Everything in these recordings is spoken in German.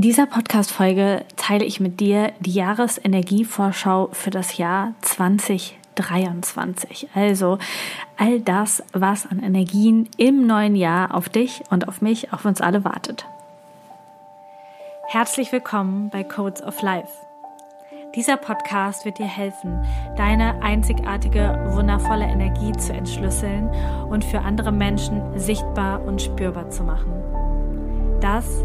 In dieser Podcast-Folge teile ich mit dir die Jahresenergievorschau für das Jahr 2023. Also all das, was an Energien im neuen Jahr auf dich und auf mich, auf uns alle wartet. Herzlich willkommen bei Codes of Life. Dieser Podcast wird dir helfen, deine einzigartige, wundervolle Energie zu entschlüsseln und für andere Menschen sichtbar und spürbar zu machen. Das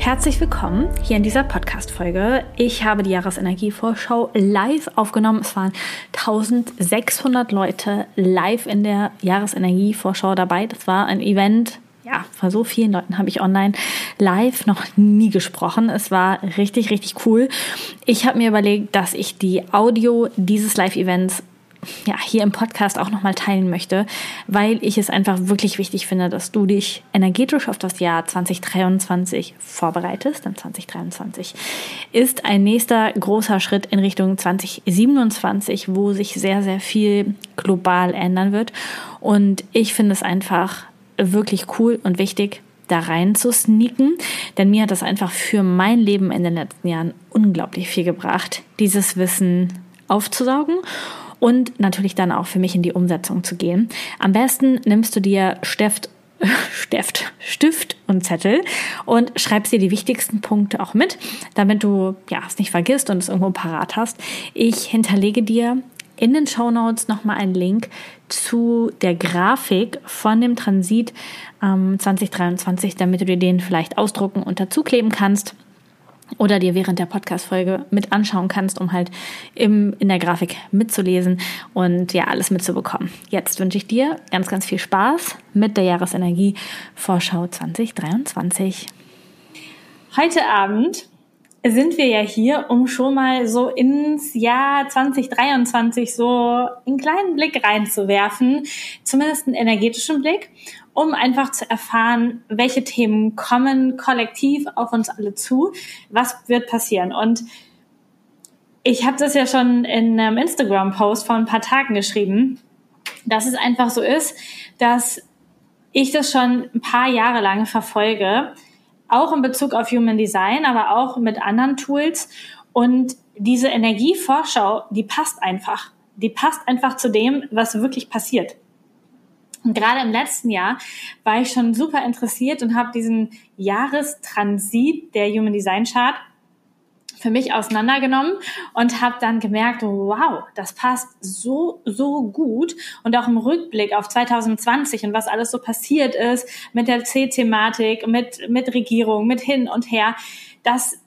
Herzlich willkommen hier in dieser Podcast-Folge. Ich habe die Jahresenergievorschau live aufgenommen. Es waren 1600 Leute live in der Jahresenergievorschau dabei. Das war ein Event, ja, vor so vielen Leuten habe ich online live noch nie gesprochen. Es war richtig, richtig cool. Ich habe mir überlegt, dass ich die Audio dieses Live-Events ja, hier im Podcast auch nochmal teilen möchte, weil ich es einfach wirklich wichtig finde, dass du dich energetisch auf das Jahr 2023 vorbereitest. Denn 2023 ist ein nächster großer Schritt in Richtung 2027, wo sich sehr, sehr viel global ändern wird. Und ich finde es einfach wirklich cool und wichtig, da rein zu sneaken, denn mir hat das einfach für mein Leben in den letzten Jahren unglaublich viel gebracht, dieses Wissen aufzusaugen und natürlich dann auch für mich in die Umsetzung zu gehen. Am besten nimmst du dir Stift, Stift, Stift und Zettel und schreibst dir die wichtigsten Punkte auch mit, damit du ja es nicht vergisst und es irgendwo parat hast. Ich hinterlege dir in den Show Notes nochmal einen Link zu der Grafik von dem Transit ähm, 2023, damit du dir den vielleicht ausdrucken und dazukleben kannst oder dir während der Podcast-Folge mit anschauen kannst, um halt im, in der Grafik mitzulesen und ja, alles mitzubekommen. Jetzt wünsche ich dir ganz, ganz viel Spaß mit der Jahresenergie Vorschau 2023. Heute Abend sind wir ja hier, um schon mal so ins Jahr 2023 so einen kleinen Blick reinzuwerfen, zumindest einen energetischen Blick um einfach zu erfahren, welche Themen kommen kollektiv auf uns alle zu, was wird passieren. Und ich habe das ja schon in einem Instagram-Post vor ein paar Tagen geschrieben, dass es einfach so ist, dass ich das schon ein paar Jahre lang verfolge, auch in Bezug auf Human Design, aber auch mit anderen Tools. Und diese Energievorschau, die passt einfach. Die passt einfach zu dem, was wirklich passiert. Und gerade im letzten Jahr war ich schon super interessiert und habe diesen Jahrestransit der Human Design Chart für mich auseinandergenommen und habe dann gemerkt, wow, das passt so, so gut. Und auch im Rückblick auf 2020 und was alles so passiert ist mit der C-Thematik, mit, mit Regierung, mit hin und her, das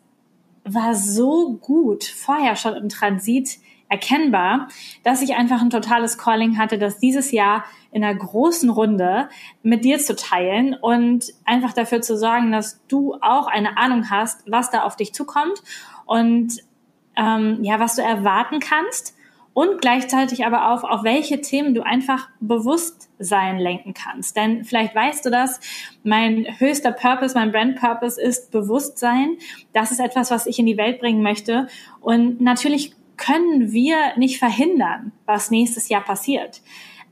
war so gut vorher schon im Transit erkennbar, dass ich einfach ein totales Calling hatte, dass dieses Jahr in einer großen Runde mit dir zu teilen und einfach dafür zu sorgen, dass du auch eine Ahnung hast, was da auf dich zukommt und ähm, ja, was du erwarten kannst und gleichzeitig aber auch, auf welche Themen du einfach Bewusstsein lenken kannst. Denn vielleicht weißt du das, mein höchster Purpose, mein Brand Purpose ist Bewusstsein. Das ist etwas, was ich in die Welt bringen möchte. Und natürlich können wir nicht verhindern, was nächstes Jahr passiert.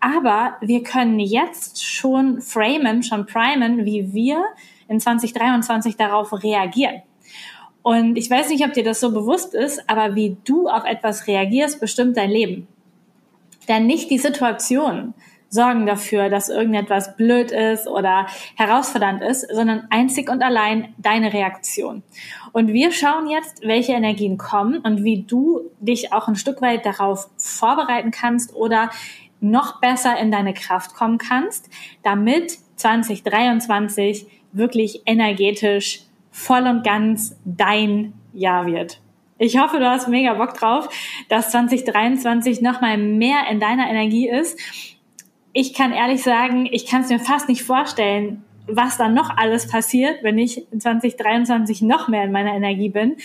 Aber wir können jetzt schon framen, schon primen, wie wir in 2023 darauf reagieren. Und ich weiß nicht, ob dir das so bewusst ist, aber wie du auf etwas reagierst, bestimmt dein Leben. Denn nicht die Situation sorgen dafür, dass irgendetwas blöd ist oder herausfordernd ist, sondern einzig und allein deine Reaktion. Und wir schauen jetzt, welche Energien kommen und wie du dich auch ein Stück weit darauf vorbereiten kannst oder noch besser in deine Kraft kommen kannst, damit 2023 wirklich energetisch voll und ganz dein Jahr wird. Ich hoffe, du hast mega Bock drauf, dass 2023 nochmal mehr in deiner Energie ist. Ich kann ehrlich sagen, ich kann es mir fast nicht vorstellen, was dann noch alles passiert, wenn ich in 2023 noch mehr in meiner Energie bin.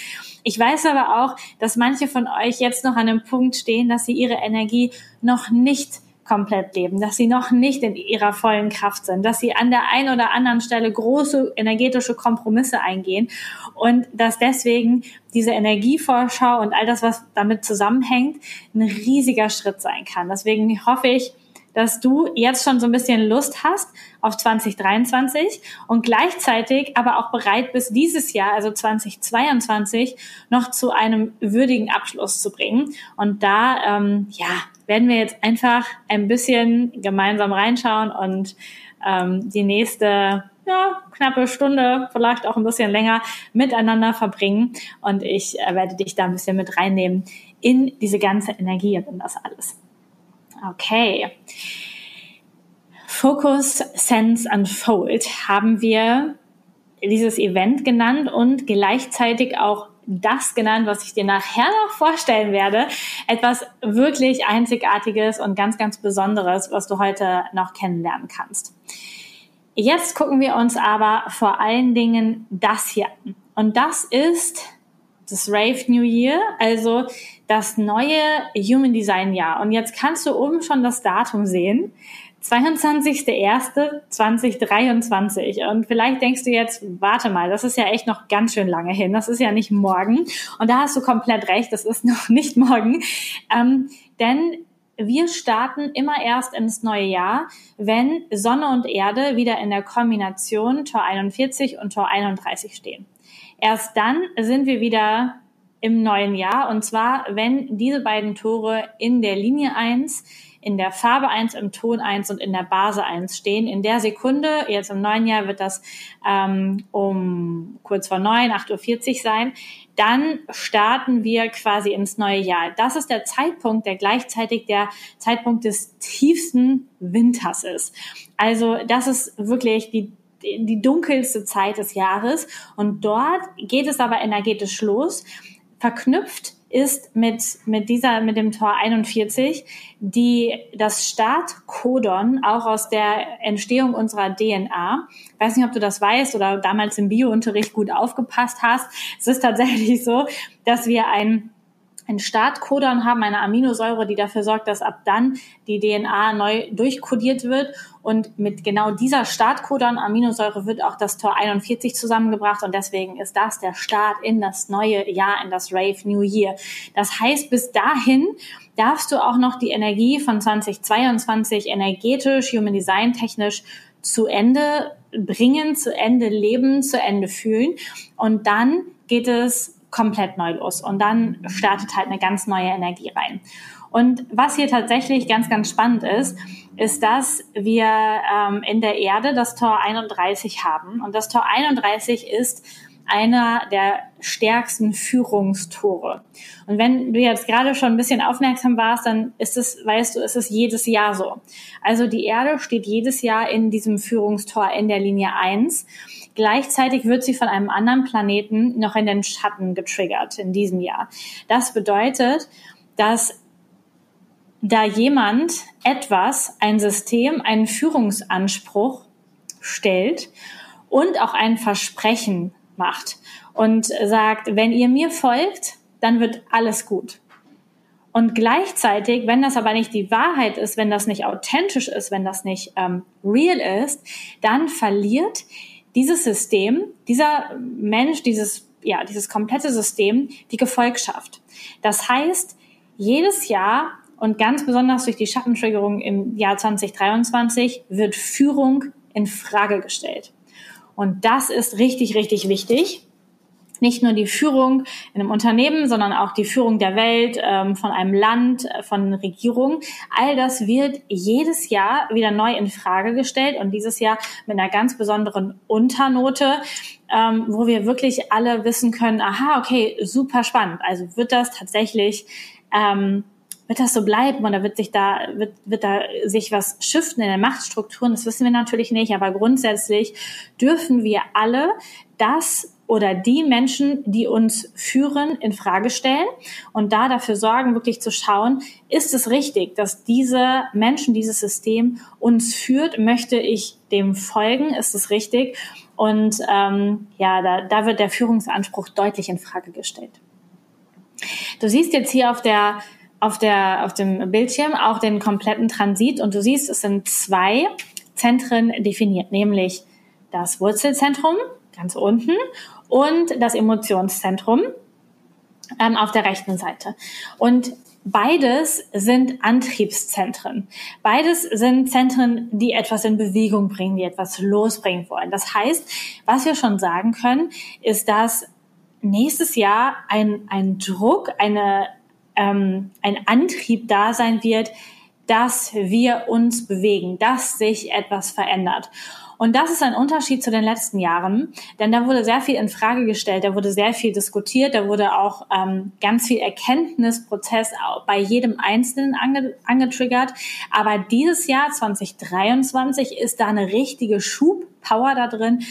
Ich weiß aber auch, dass manche von euch jetzt noch an einem Punkt stehen, dass sie ihre Energie noch nicht komplett leben, dass sie noch nicht in ihrer vollen Kraft sind, dass sie an der einen oder anderen Stelle große energetische Kompromisse eingehen und dass deswegen diese Energievorschau und all das, was damit zusammenhängt, ein riesiger Schritt sein kann. Deswegen hoffe ich, dass du jetzt schon so ein bisschen Lust hast auf 2023 und gleichzeitig aber auch bereit bist, dieses Jahr, also 2022, noch zu einem würdigen Abschluss zu bringen. Und da, ähm, ja, werden wir jetzt einfach ein bisschen gemeinsam reinschauen und ähm, die nächste ja, knappe Stunde, vielleicht auch ein bisschen länger miteinander verbringen. Und ich äh, werde dich da ein bisschen mit reinnehmen in diese ganze Energie und in das alles. Okay. Focus, Sense, Unfold haben wir dieses Event genannt und gleichzeitig auch das genannt, was ich dir nachher noch vorstellen werde. Etwas wirklich Einzigartiges und ganz, ganz Besonderes, was du heute noch kennenlernen kannst. Jetzt gucken wir uns aber vor allen Dingen das hier an. Und das ist das Rave New Year, also das neue Human Design Jahr. Und jetzt kannst du oben schon das Datum sehen. 22.01.2023. Und vielleicht denkst du jetzt, warte mal, das ist ja echt noch ganz schön lange hin. Das ist ja nicht morgen. Und da hast du komplett recht, das ist noch nicht morgen. Ähm, denn wir starten immer erst ins neue Jahr, wenn Sonne und Erde wieder in der Kombination Tor 41 und Tor 31 stehen. Erst dann sind wir wieder im neuen Jahr und zwar, wenn diese beiden Tore in der Linie 1 in der Farbe 1, im Ton 1 und in der Base 1 stehen. In der Sekunde, jetzt im neuen Jahr wird das ähm, um kurz vor 9, 8.40 Uhr sein, dann starten wir quasi ins neue Jahr. Das ist der Zeitpunkt, der gleichzeitig der Zeitpunkt des tiefsten Winters ist. Also das ist wirklich die die dunkelste Zeit des Jahres und dort geht es aber energetisch los, verknüpft ist mit, mit dieser, mit dem Tor 41, die das Startcodon auch aus der Entstehung unserer DNA. Ich weiß nicht, ob du das weißt oder damals im Biounterricht gut aufgepasst hast. Es ist tatsächlich so, dass wir ein ein Startcodon haben, eine Aminosäure, die dafür sorgt, dass ab dann die DNA neu durchkodiert wird. Und mit genau dieser Startcodon-Aminosäure wird auch das Tor 41 zusammengebracht. Und deswegen ist das der Start in das neue Jahr, in das Rave New Year. Das heißt, bis dahin darfst du auch noch die Energie von 2022 energetisch, Human Design technisch zu Ende bringen, zu Ende leben, zu Ende fühlen. Und dann geht es komplett neu los. Und dann startet halt eine ganz neue Energie rein. Und was hier tatsächlich ganz, ganz spannend ist, ist, dass wir ähm, in der Erde das Tor 31 haben. Und das Tor 31 ist einer der stärksten Führungstore. Und wenn du jetzt gerade schon ein bisschen aufmerksam warst, dann ist es, weißt du, ist es jedes Jahr so. Also die Erde steht jedes Jahr in diesem Führungstor in der Linie 1. Gleichzeitig wird sie von einem anderen Planeten noch in den Schatten getriggert in diesem Jahr. Das bedeutet, dass da jemand etwas, ein System, einen Führungsanspruch stellt und auch ein Versprechen macht und sagt, wenn ihr mir folgt, dann wird alles gut. Und gleichzeitig, wenn das aber nicht die Wahrheit ist, wenn das nicht authentisch ist, wenn das nicht ähm, real ist, dann verliert dieses System, dieser Mensch, dieses, ja, dieses komplette System die Gefolgschaft. Das heißt, jedes Jahr und ganz besonders durch die Schattentriggerung im Jahr 2023 wird Führung in Frage gestellt. Und das ist richtig, richtig wichtig nicht nur die Führung in einem Unternehmen, sondern auch die Führung der Welt, ähm, von einem Land, äh, von Regierungen. All das wird jedes Jahr wieder neu in Frage gestellt und dieses Jahr mit einer ganz besonderen Unternote, ähm, wo wir wirklich alle wissen können, aha, okay, super spannend. Also wird das tatsächlich ähm, wird das so bleiben oder wird sich da, wird, wird da sich was shiften in den Machtstrukturen? Das wissen wir natürlich nicht, aber grundsätzlich dürfen wir alle das oder die Menschen, die uns führen, in Frage stellen und da dafür sorgen, wirklich zu schauen, ist es richtig, dass diese Menschen, dieses System uns führt? Möchte ich dem folgen? Ist es richtig? Und ähm, ja, da, da wird der Führungsanspruch deutlich in Frage gestellt. Du siehst jetzt hier auf der auf der auf dem Bildschirm auch den kompletten Transit und du siehst, es sind zwei Zentren definiert, nämlich das Wurzelzentrum ganz unten und das Emotionszentrum ähm, auf der rechten Seite. Und beides sind Antriebszentren. Beides sind Zentren, die etwas in Bewegung bringen, die etwas losbringen wollen. Das heißt, was wir schon sagen können, ist, dass nächstes Jahr ein, ein Druck, eine, ähm, ein Antrieb da sein wird, dass wir uns bewegen, dass sich etwas verändert. Und das ist ein Unterschied zu den letzten Jahren, denn da wurde sehr viel in Frage gestellt, da wurde sehr viel diskutiert, da wurde auch ähm, ganz viel Erkenntnisprozess bei jedem Einzelnen ange angetriggert. Aber dieses Jahr 2023 ist da eine richtige Schubpower da drin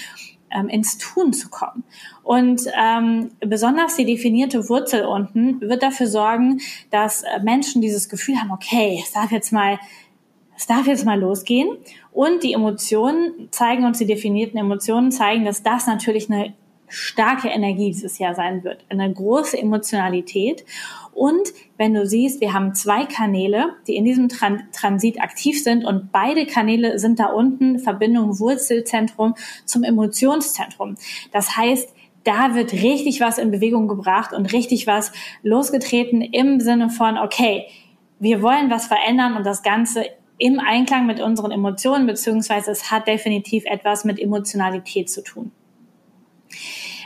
ähm, ins Tun zu kommen. Und ähm, besonders die definierte Wurzel unten wird dafür sorgen, dass äh, Menschen dieses Gefühl haben, okay, es darf jetzt mal, es darf jetzt mal losgehen. Und die Emotionen zeigen uns, die definierten Emotionen zeigen, dass das natürlich eine starke Energie dieses Jahr sein wird, eine große Emotionalität. Und wenn du siehst, wir haben zwei Kanäle, die in diesem Tran Transit aktiv sind und beide Kanäle sind da unten Verbindung Wurzelzentrum zum Emotionszentrum. Das heißt, da wird richtig was in Bewegung gebracht und richtig was losgetreten im Sinne von, okay, wir wollen was verändern und das Ganze im Einklang mit unseren Emotionen, beziehungsweise es hat definitiv etwas mit Emotionalität zu tun.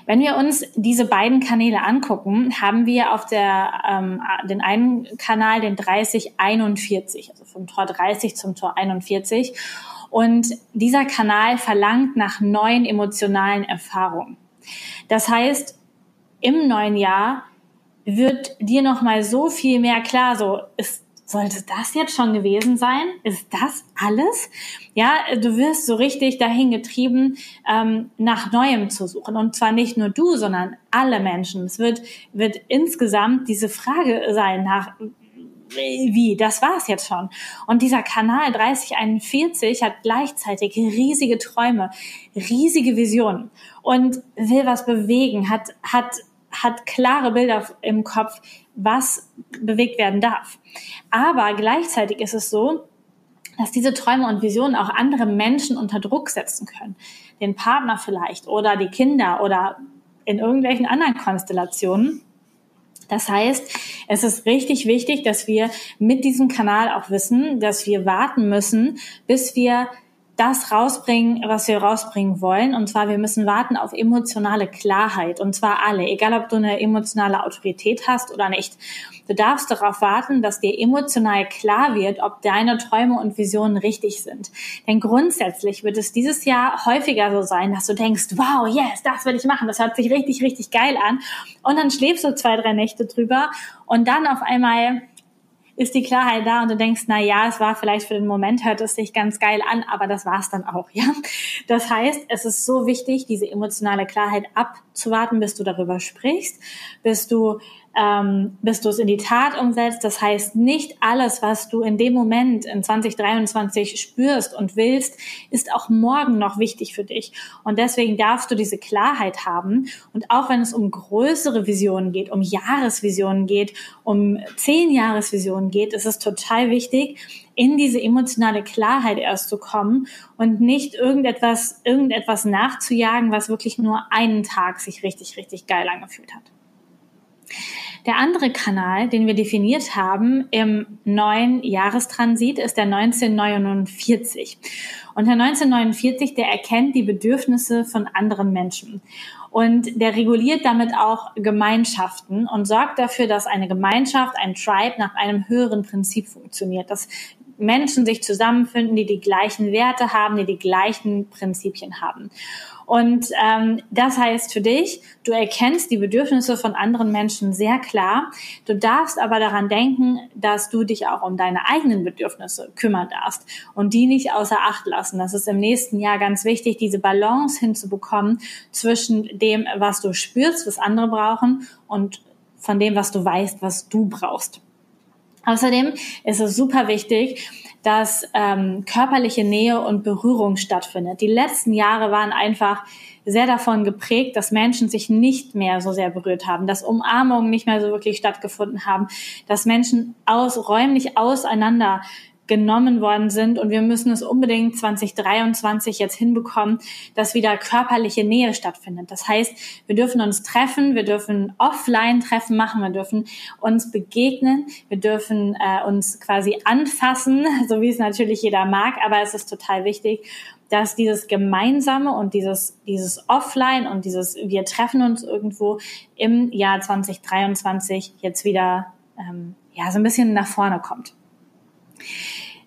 Wenn wir uns diese beiden Kanäle angucken, haben wir auf der, ähm, den einen Kanal den 3041, also vom Tor 30 zum Tor 41. Und dieser Kanal verlangt nach neuen emotionalen Erfahrungen. Das heißt, im neuen Jahr wird dir noch mal so viel mehr klar, so ist sollte das jetzt schon gewesen sein? Ist das alles? Ja, du wirst so richtig dahin getrieben, ähm, nach Neuem zu suchen. Und zwar nicht nur du, sondern alle Menschen. Es wird, wird insgesamt diese Frage sein nach, wie, das war's jetzt schon. Und dieser Kanal 3041 hat gleichzeitig riesige Träume, riesige Visionen und will was bewegen, hat, hat hat klare Bilder im Kopf, was bewegt werden darf. Aber gleichzeitig ist es so, dass diese Träume und Visionen auch andere Menschen unter Druck setzen können. Den Partner vielleicht oder die Kinder oder in irgendwelchen anderen Konstellationen. Das heißt, es ist richtig wichtig, dass wir mit diesem Kanal auch wissen, dass wir warten müssen, bis wir das rausbringen, was wir rausbringen wollen. Und zwar, wir müssen warten auf emotionale Klarheit. Und zwar alle, egal ob du eine emotionale Autorität hast oder nicht. Du darfst darauf warten, dass dir emotional klar wird, ob deine Träume und Visionen richtig sind. Denn grundsätzlich wird es dieses Jahr häufiger so sein, dass du denkst, wow, yes, das will ich machen. Das hört sich richtig, richtig geil an. Und dann schläfst du zwei, drei Nächte drüber und dann auf einmal ist die Klarheit da und du denkst, na ja, es war vielleicht für den Moment, hört es sich ganz geil an, aber das war's dann auch, ja. Das heißt, es ist so wichtig, diese emotionale Klarheit abzuwarten, bis du darüber sprichst, bis du ähm, bis du es in die Tat umsetzt. Das heißt, nicht alles, was du in dem Moment in 2023 spürst und willst, ist auch morgen noch wichtig für dich. Und deswegen darfst du diese Klarheit haben. Und auch wenn es um größere Visionen geht, um Jahresvisionen geht, um zehn Jahresvisionen geht, ist es total wichtig, in diese emotionale Klarheit erst zu kommen und nicht irgendetwas, irgendetwas nachzujagen, was wirklich nur einen Tag sich richtig, richtig geil angefühlt hat. Der andere Kanal, den wir definiert haben im neuen Jahrestransit, ist der 1949. Und der 1949, der erkennt die Bedürfnisse von anderen Menschen. Und der reguliert damit auch Gemeinschaften und sorgt dafür, dass eine Gemeinschaft, ein Tribe nach einem höheren Prinzip funktioniert. Dass Menschen sich zusammenfinden, die die gleichen Werte haben, die die gleichen Prinzipien haben. Und ähm, das heißt für dich, du erkennst die Bedürfnisse von anderen Menschen sehr klar. Du darfst aber daran denken, dass du dich auch um deine eigenen Bedürfnisse kümmern darfst und die nicht außer Acht lassen. Das ist im nächsten Jahr ganz wichtig, diese Balance hinzubekommen zwischen dem, was du spürst, was andere brauchen und von dem, was du weißt, was du brauchst. Außerdem ist es super wichtig, dass ähm, körperliche Nähe und Berührung stattfindet. Die letzten Jahre waren einfach sehr davon geprägt, dass Menschen sich nicht mehr so sehr berührt haben, dass Umarmungen nicht mehr so wirklich stattgefunden haben, dass Menschen aus, räumlich auseinander genommen worden sind. Und wir müssen es unbedingt 2023 jetzt hinbekommen, dass wieder körperliche Nähe stattfindet. Das heißt, wir dürfen uns treffen, wir dürfen Offline-Treffen machen, wir dürfen uns begegnen, wir dürfen äh, uns quasi anfassen, so wie es natürlich jeder mag. Aber es ist total wichtig, dass dieses Gemeinsame und dieses, dieses Offline und dieses Wir treffen uns irgendwo im Jahr 2023 jetzt wieder ähm, ja, so ein bisschen nach vorne kommt.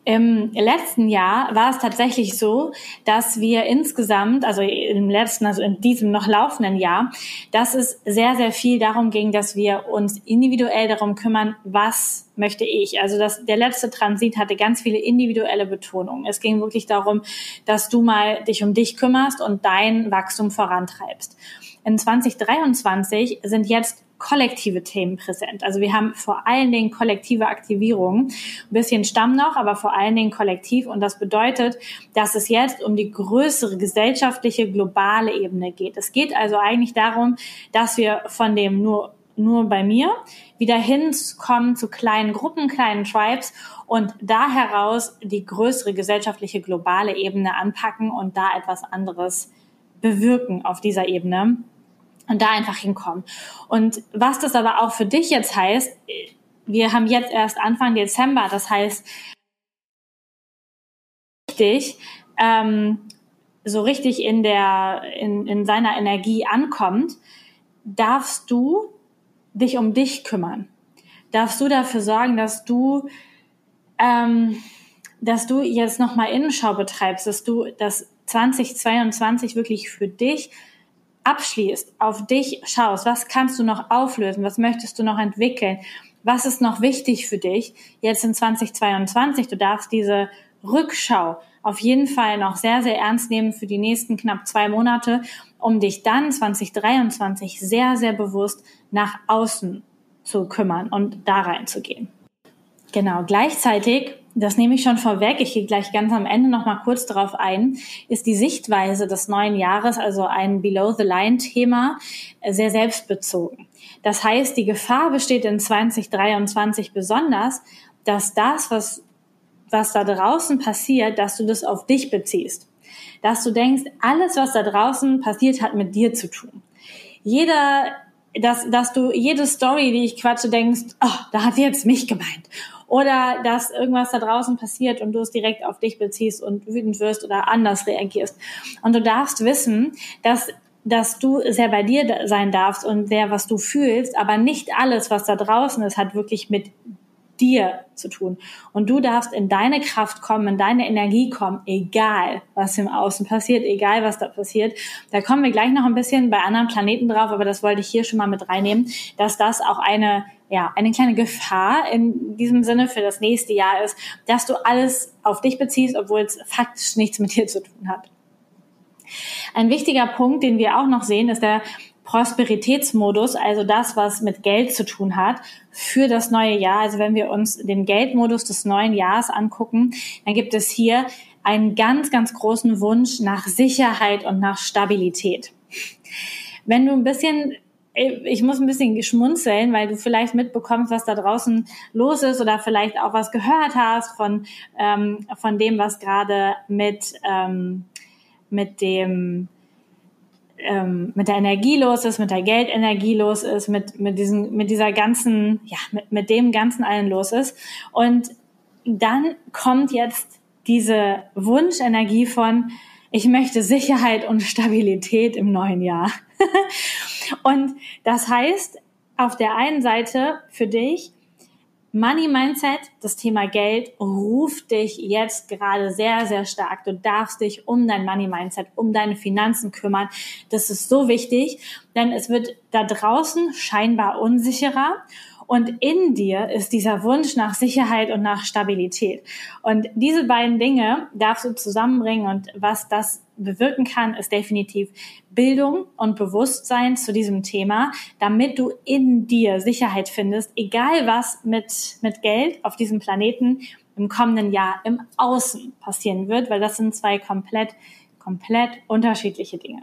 Im letzten Jahr war es tatsächlich so, dass wir insgesamt, also im letzten, also in diesem noch laufenden Jahr, dass es sehr, sehr viel darum ging, dass wir uns individuell darum kümmern, was möchte ich. Also das, der letzte Transit hatte ganz viele individuelle Betonungen. Es ging wirklich darum, dass du mal dich um dich kümmerst und dein Wachstum vorantreibst. In 2023 sind jetzt kollektive Themen präsent. Also wir haben vor allen Dingen kollektive Aktivierungen. Ein bisschen Stamm noch, aber vor allen Dingen kollektiv. Und das bedeutet, dass es jetzt um die größere gesellschaftliche, globale Ebene geht. Es geht also eigentlich darum, dass wir von dem nur nur bei mir, wieder hinkommen zu kleinen Gruppen, kleinen Tribes und da heraus die größere gesellschaftliche globale Ebene anpacken und da etwas anderes bewirken auf dieser Ebene und da einfach hinkommen. Und was das aber auch für dich jetzt heißt, wir haben jetzt erst Anfang Dezember, das heißt, richtig, ähm, so richtig in der, in, in seiner Energie ankommt, darfst du dich um dich kümmern. Darfst du dafür sorgen, dass du, ähm, dass du jetzt nochmal Innenschau betreibst, dass du das 2022 wirklich für dich abschließt, auf dich schaust, was kannst du noch auflösen, was möchtest du noch entwickeln, was ist noch wichtig für dich jetzt in 2022. Du darfst diese Rückschau auf jeden Fall noch sehr, sehr ernst nehmen für die nächsten knapp zwei Monate, um dich dann 2023 sehr, sehr bewusst nach außen zu kümmern und da reinzugehen. Genau, gleichzeitig das nehme ich schon vorweg, ich gehe gleich ganz am Ende noch mal kurz darauf ein, ist die Sichtweise des neuen Jahres, also ein Below-the-Line-Thema, sehr selbstbezogen. Das heißt, die Gefahr besteht in 2023 besonders, dass das, was, was da draußen passiert, dass du das auf dich beziehst. Dass du denkst, alles, was da draußen passiert, hat mit dir zu tun. Jeder dass, dass du jede Story, die ich quatsche, denkst, oh, da hat sie jetzt mich gemeint oder dass irgendwas da draußen passiert und du es direkt auf dich beziehst und wütend wirst oder anders reagierst. Und du darfst wissen, dass dass du sehr bei dir sein darfst und sehr, was du fühlst, aber nicht alles, was da draußen ist, hat wirklich mit dir zu tun. Und du darfst in deine Kraft kommen, in deine Energie kommen, egal was im Außen passiert, egal was da passiert. Da kommen wir gleich noch ein bisschen bei anderen Planeten drauf, aber das wollte ich hier schon mal mit reinnehmen, dass das auch eine ja, eine kleine Gefahr in diesem Sinne für das nächste Jahr ist, dass du alles auf dich beziehst, obwohl es faktisch nichts mit dir zu tun hat. Ein wichtiger Punkt, den wir auch noch sehen, ist der Prosperitätsmodus, also das, was mit Geld zu tun hat, für das neue Jahr. Also wenn wir uns den Geldmodus des neuen Jahres angucken, dann gibt es hier einen ganz, ganz großen Wunsch nach Sicherheit und nach Stabilität. Wenn du ein bisschen ich muss ein bisschen geschmunzeln, weil du vielleicht mitbekommst, was da draußen los ist oder vielleicht auch was gehört hast von, ähm, von dem, was gerade mit, ähm, mit dem ähm, mit der Energie los ist, mit der Geldenergie los ist, mit, mit, diesen, mit dieser ganzen, ja, mit, mit dem ganzen allen los ist. Und dann kommt jetzt diese Wunschenergie von, ich möchte Sicherheit und Stabilität im neuen Jahr. und das heißt, auf der einen Seite für dich, Money Mindset, das Thema Geld, ruft dich jetzt gerade sehr, sehr stark. Du darfst dich um dein Money Mindset, um deine Finanzen kümmern. Das ist so wichtig, denn es wird da draußen scheinbar unsicherer. Und in dir ist dieser Wunsch nach Sicherheit und nach Stabilität. Und diese beiden Dinge darfst du zusammenbringen. Und was das bewirken kann, ist definitiv Bildung und Bewusstsein zu diesem Thema, damit du in dir Sicherheit findest, egal was mit, mit Geld auf diesem Planeten im kommenden Jahr im Außen passieren wird, weil das sind zwei komplett, komplett unterschiedliche Dinge.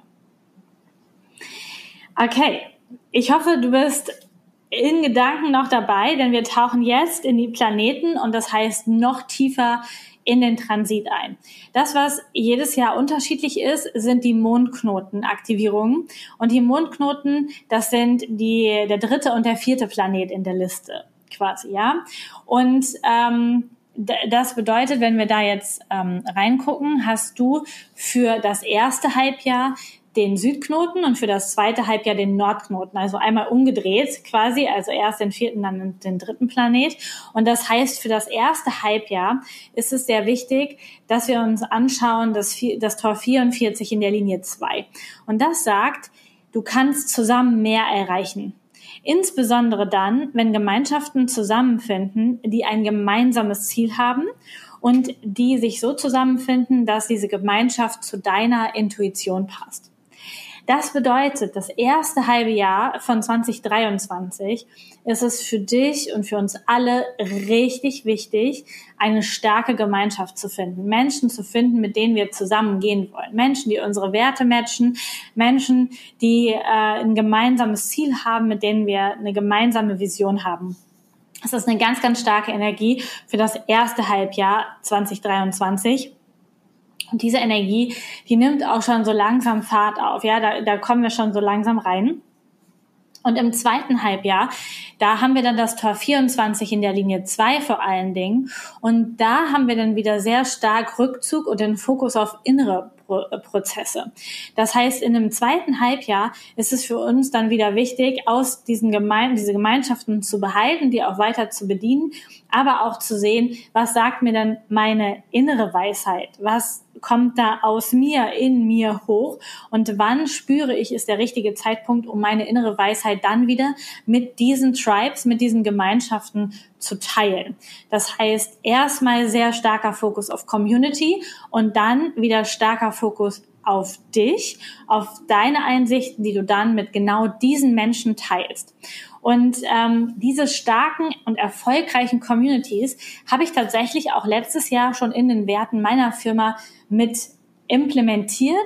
Okay, ich hoffe, du bist in Gedanken noch dabei, denn wir tauchen jetzt in die Planeten und das heißt noch tiefer in den Transit ein. Das, was jedes Jahr unterschiedlich ist, sind die Mondknotenaktivierungen. Und die Mondknoten, das sind die, der dritte und der vierte Planet in der Liste quasi, ja. Und ähm, das bedeutet, wenn wir da jetzt ähm, reingucken, hast du für das erste Halbjahr den Südknoten und für das zweite Halbjahr den Nordknoten. Also einmal umgedreht quasi, also erst den vierten, dann den dritten Planet. Und das heißt, für das erste Halbjahr ist es sehr wichtig, dass wir uns anschauen, das, das Tor 44 in der Linie 2. Und das sagt, du kannst zusammen mehr erreichen. Insbesondere dann, wenn Gemeinschaften zusammenfinden, die ein gemeinsames Ziel haben und die sich so zusammenfinden, dass diese Gemeinschaft zu deiner Intuition passt. Das bedeutet, das erste halbe Jahr von 2023 ist es für dich und für uns alle richtig wichtig, eine starke Gemeinschaft zu finden. Menschen zu finden, mit denen wir zusammen gehen wollen. Menschen, die unsere Werte matchen. Menschen, die äh, ein gemeinsames Ziel haben, mit denen wir eine gemeinsame Vision haben. Das ist eine ganz, ganz starke Energie für das erste Halbjahr 2023. Und diese Energie, die nimmt auch schon so langsam Fahrt auf. Ja, da, da kommen wir schon so langsam rein. Und im zweiten Halbjahr, da haben wir dann das Tor 24 in der Linie 2 vor allen Dingen. Und da haben wir dann wieder sehr stark Rückzug und den Fokus auf innere äh, Prozesse. Das heißt, in dem zweiten Halbjahr ist es für uns dann wieder wichtig, aus diesen Gemein diese Gemeinschaften zu behalten, die auch weiter zu bedienen, aber auch zu sehen, was sagt mir dann meine innere Weisheit? Was kommt da aus mir, in mir hoch? Und wann spüre ich, ist der richtige Zeitpunkt, um meine innere Weisheit dann wieder mit diesen Tribes, mit diesen Gemeinschaften zu teilen. Das heißt, erstmal sehr starker Fokus auf Community und dann wieder starker Fokus auf dich, auf deine Einsichten, die du dann mit genau diesen Menschen teilst. Und ähm, diese starken und erfolgreichen Communities habe ich tatsächlich auch letztes Jahr schon in den Werten meiner Firma mit implementiert,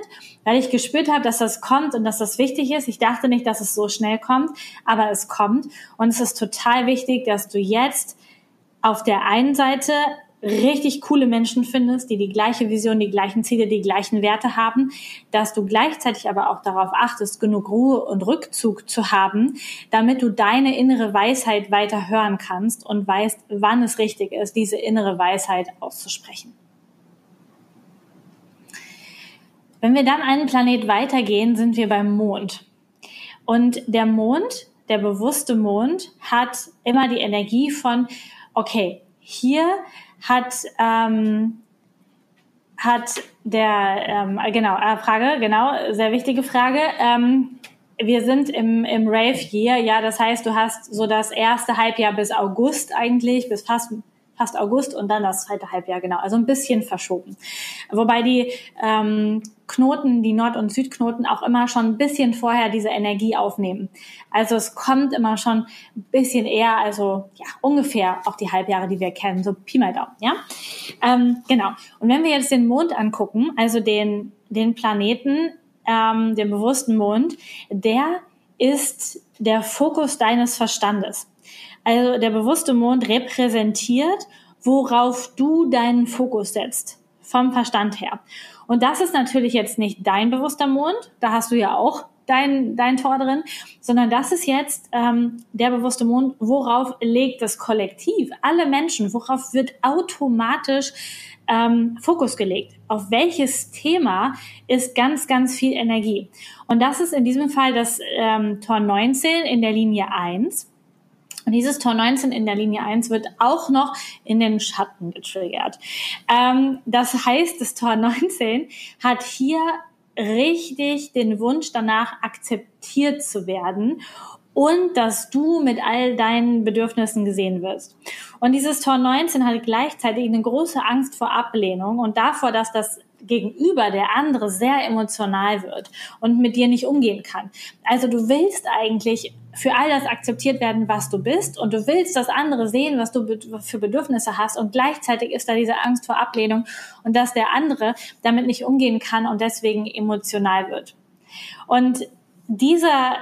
weil ich gespürt habe, dass das kommt und dass das wichtig ist. Ich dachte nicht, dass es so schnell kommt, aber es kommt. Und es ist total wichtig, dass du jetzt auf der einen Seite richtig coole Menschen findest, die die gleiche Vision, die gleichen Ziele, die gleichen Werte haben, dass du gleichzeitig aber auch darauf achtest, genug Ruhe und Rückzug zu haben, damit du deine innere Weisheit weiter hören kannst und weißt, wann es richtig ist, diese innere Weisheit auszusprechen. Wenn wir dann einen Planet weitergehen, sind wir beim Mond. Und der Mond, der bewusste Mond, hat immer die Energie von, okay, hier hat ähm, hat der ähm, genau äh, Frage genau sehr wichtige Frage. Ähm, wir sind im, im Rave Year, ja, das heißt, du hast so das erste Halbjahr bis August eigentlich, bis fast fast August und dann das zweite Halbjahr, genau. Also ein bisschen verschoben. Wobei die ähm, Knoten, die Nord- und Südknoten auch immer schon ein bisschen vorher diese Energie aufnehmen. Also es kommt immer schon ein bisschen eher, also ja, ungefähr auch die Halbjahre, die wir kennen, so Pi mal Daumen, ja. Ähm, genau. Und wenn wir jetzt den Mond angucken, also den, den Planeten, ähm, den bewussten Mond, der ist der Fokus deines Verstandes. Also der bewusste Mond repräsentiert, worauf du deinen Fokus setzt, vom Verstand her. Und das ist natürlich jetzt nicht dein bewusster Mond, da hast du ja auch dein, dein Tor drin, sondern das ist jetzt ähm, der bewusste Mond, worauf legt das Kollektiv, alle Menschen, worauf wird automatisch ähm, Fokus gelegt. Auf welches Thema ist ganz, ganz viel Energie. Und das ist in diesem Fall das ähm, Tor 19 in der Linie 1. Und dieses Tor 19 in der Linie 1 wird auch noch in den Schatten getriggert. Ähm, das heißt, das Tor 19 hat hier richtig den Wunsch danach, akzeptiert zu werden und dass du mit all deinen Bedürfnissen gesehen wirst. Und dieses Tor 19 hat gleichzeitig eine große Angst vor Ablehnung und davor, dass das Gegenüber, der andere, sehr emotional wird und mit dir nicht umgehen kann. Also du willst eigentlich für all das akzeptiert werden, was du bist und du willst das andere sehen, was du für Bedürfnisse hast und gleichzeitig ist da diese Angst vor Ablehnung und dass der andere damit nicht umgehen kann und deswegen emotional wird. Und dieser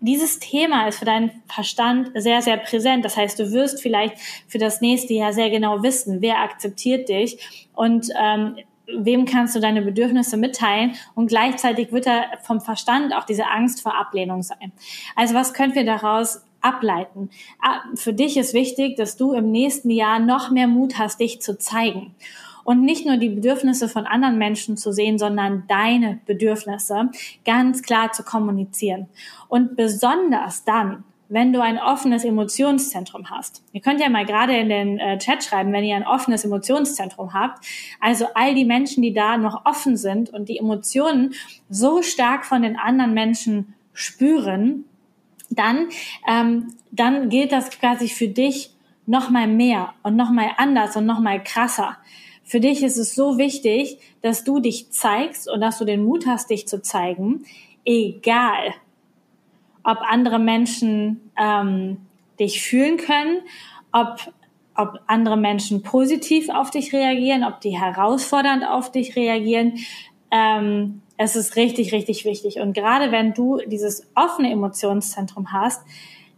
dieses Thema ist für deinen Verstand sehr, sehr präsent. Das heißt, du wirst vielleicht für das nächste Jahr sehr genau wissen, wer akzeptiert dich und ähm, wem kannst du deine Bedürfnisse mitteilen und gleichzeitig wird da vom Verstand auch diese Angst vor Ablehnung sein. Also was können wir daraus ableiten? Ah, für dich ist wichtig, dass du im nächsten Jahr noch mehr Mut hast, dich zu zeigen und nicht nur die Bedürfnisse von anderen Menschen zu sehen, sondern deine Bedürfnisse ganz klar zu kommunizieren. Und besonders dann, wenn du ein offenes Emotionszentrum hast. Ihr könnt ja mal gerade in den äh, Chat schreiben, wenn ihr ein offenes Emotionszentrum habt. Also all die Menschen, die da noch offen sind und die Emotionen so stark von den anderen Menschen spüren, dann, ähm, dann gilt das quasi für dich noch mal mehr und noch mal anders und noch mal krasser. Für dich ist es so wichtig, dass du dich zeigst und dass du den Mut hast, dich zu zeigen, egal, ob andere Menschen ähm, dich fühlen können, ob, ob andere Menschen positiv auf dich reagieren, ob die herausfordernd auf dich reagieren. Ähm, es ist richtig, richtig wichtig. Und gerade wenn du dieses offene Emotionszentrum hast,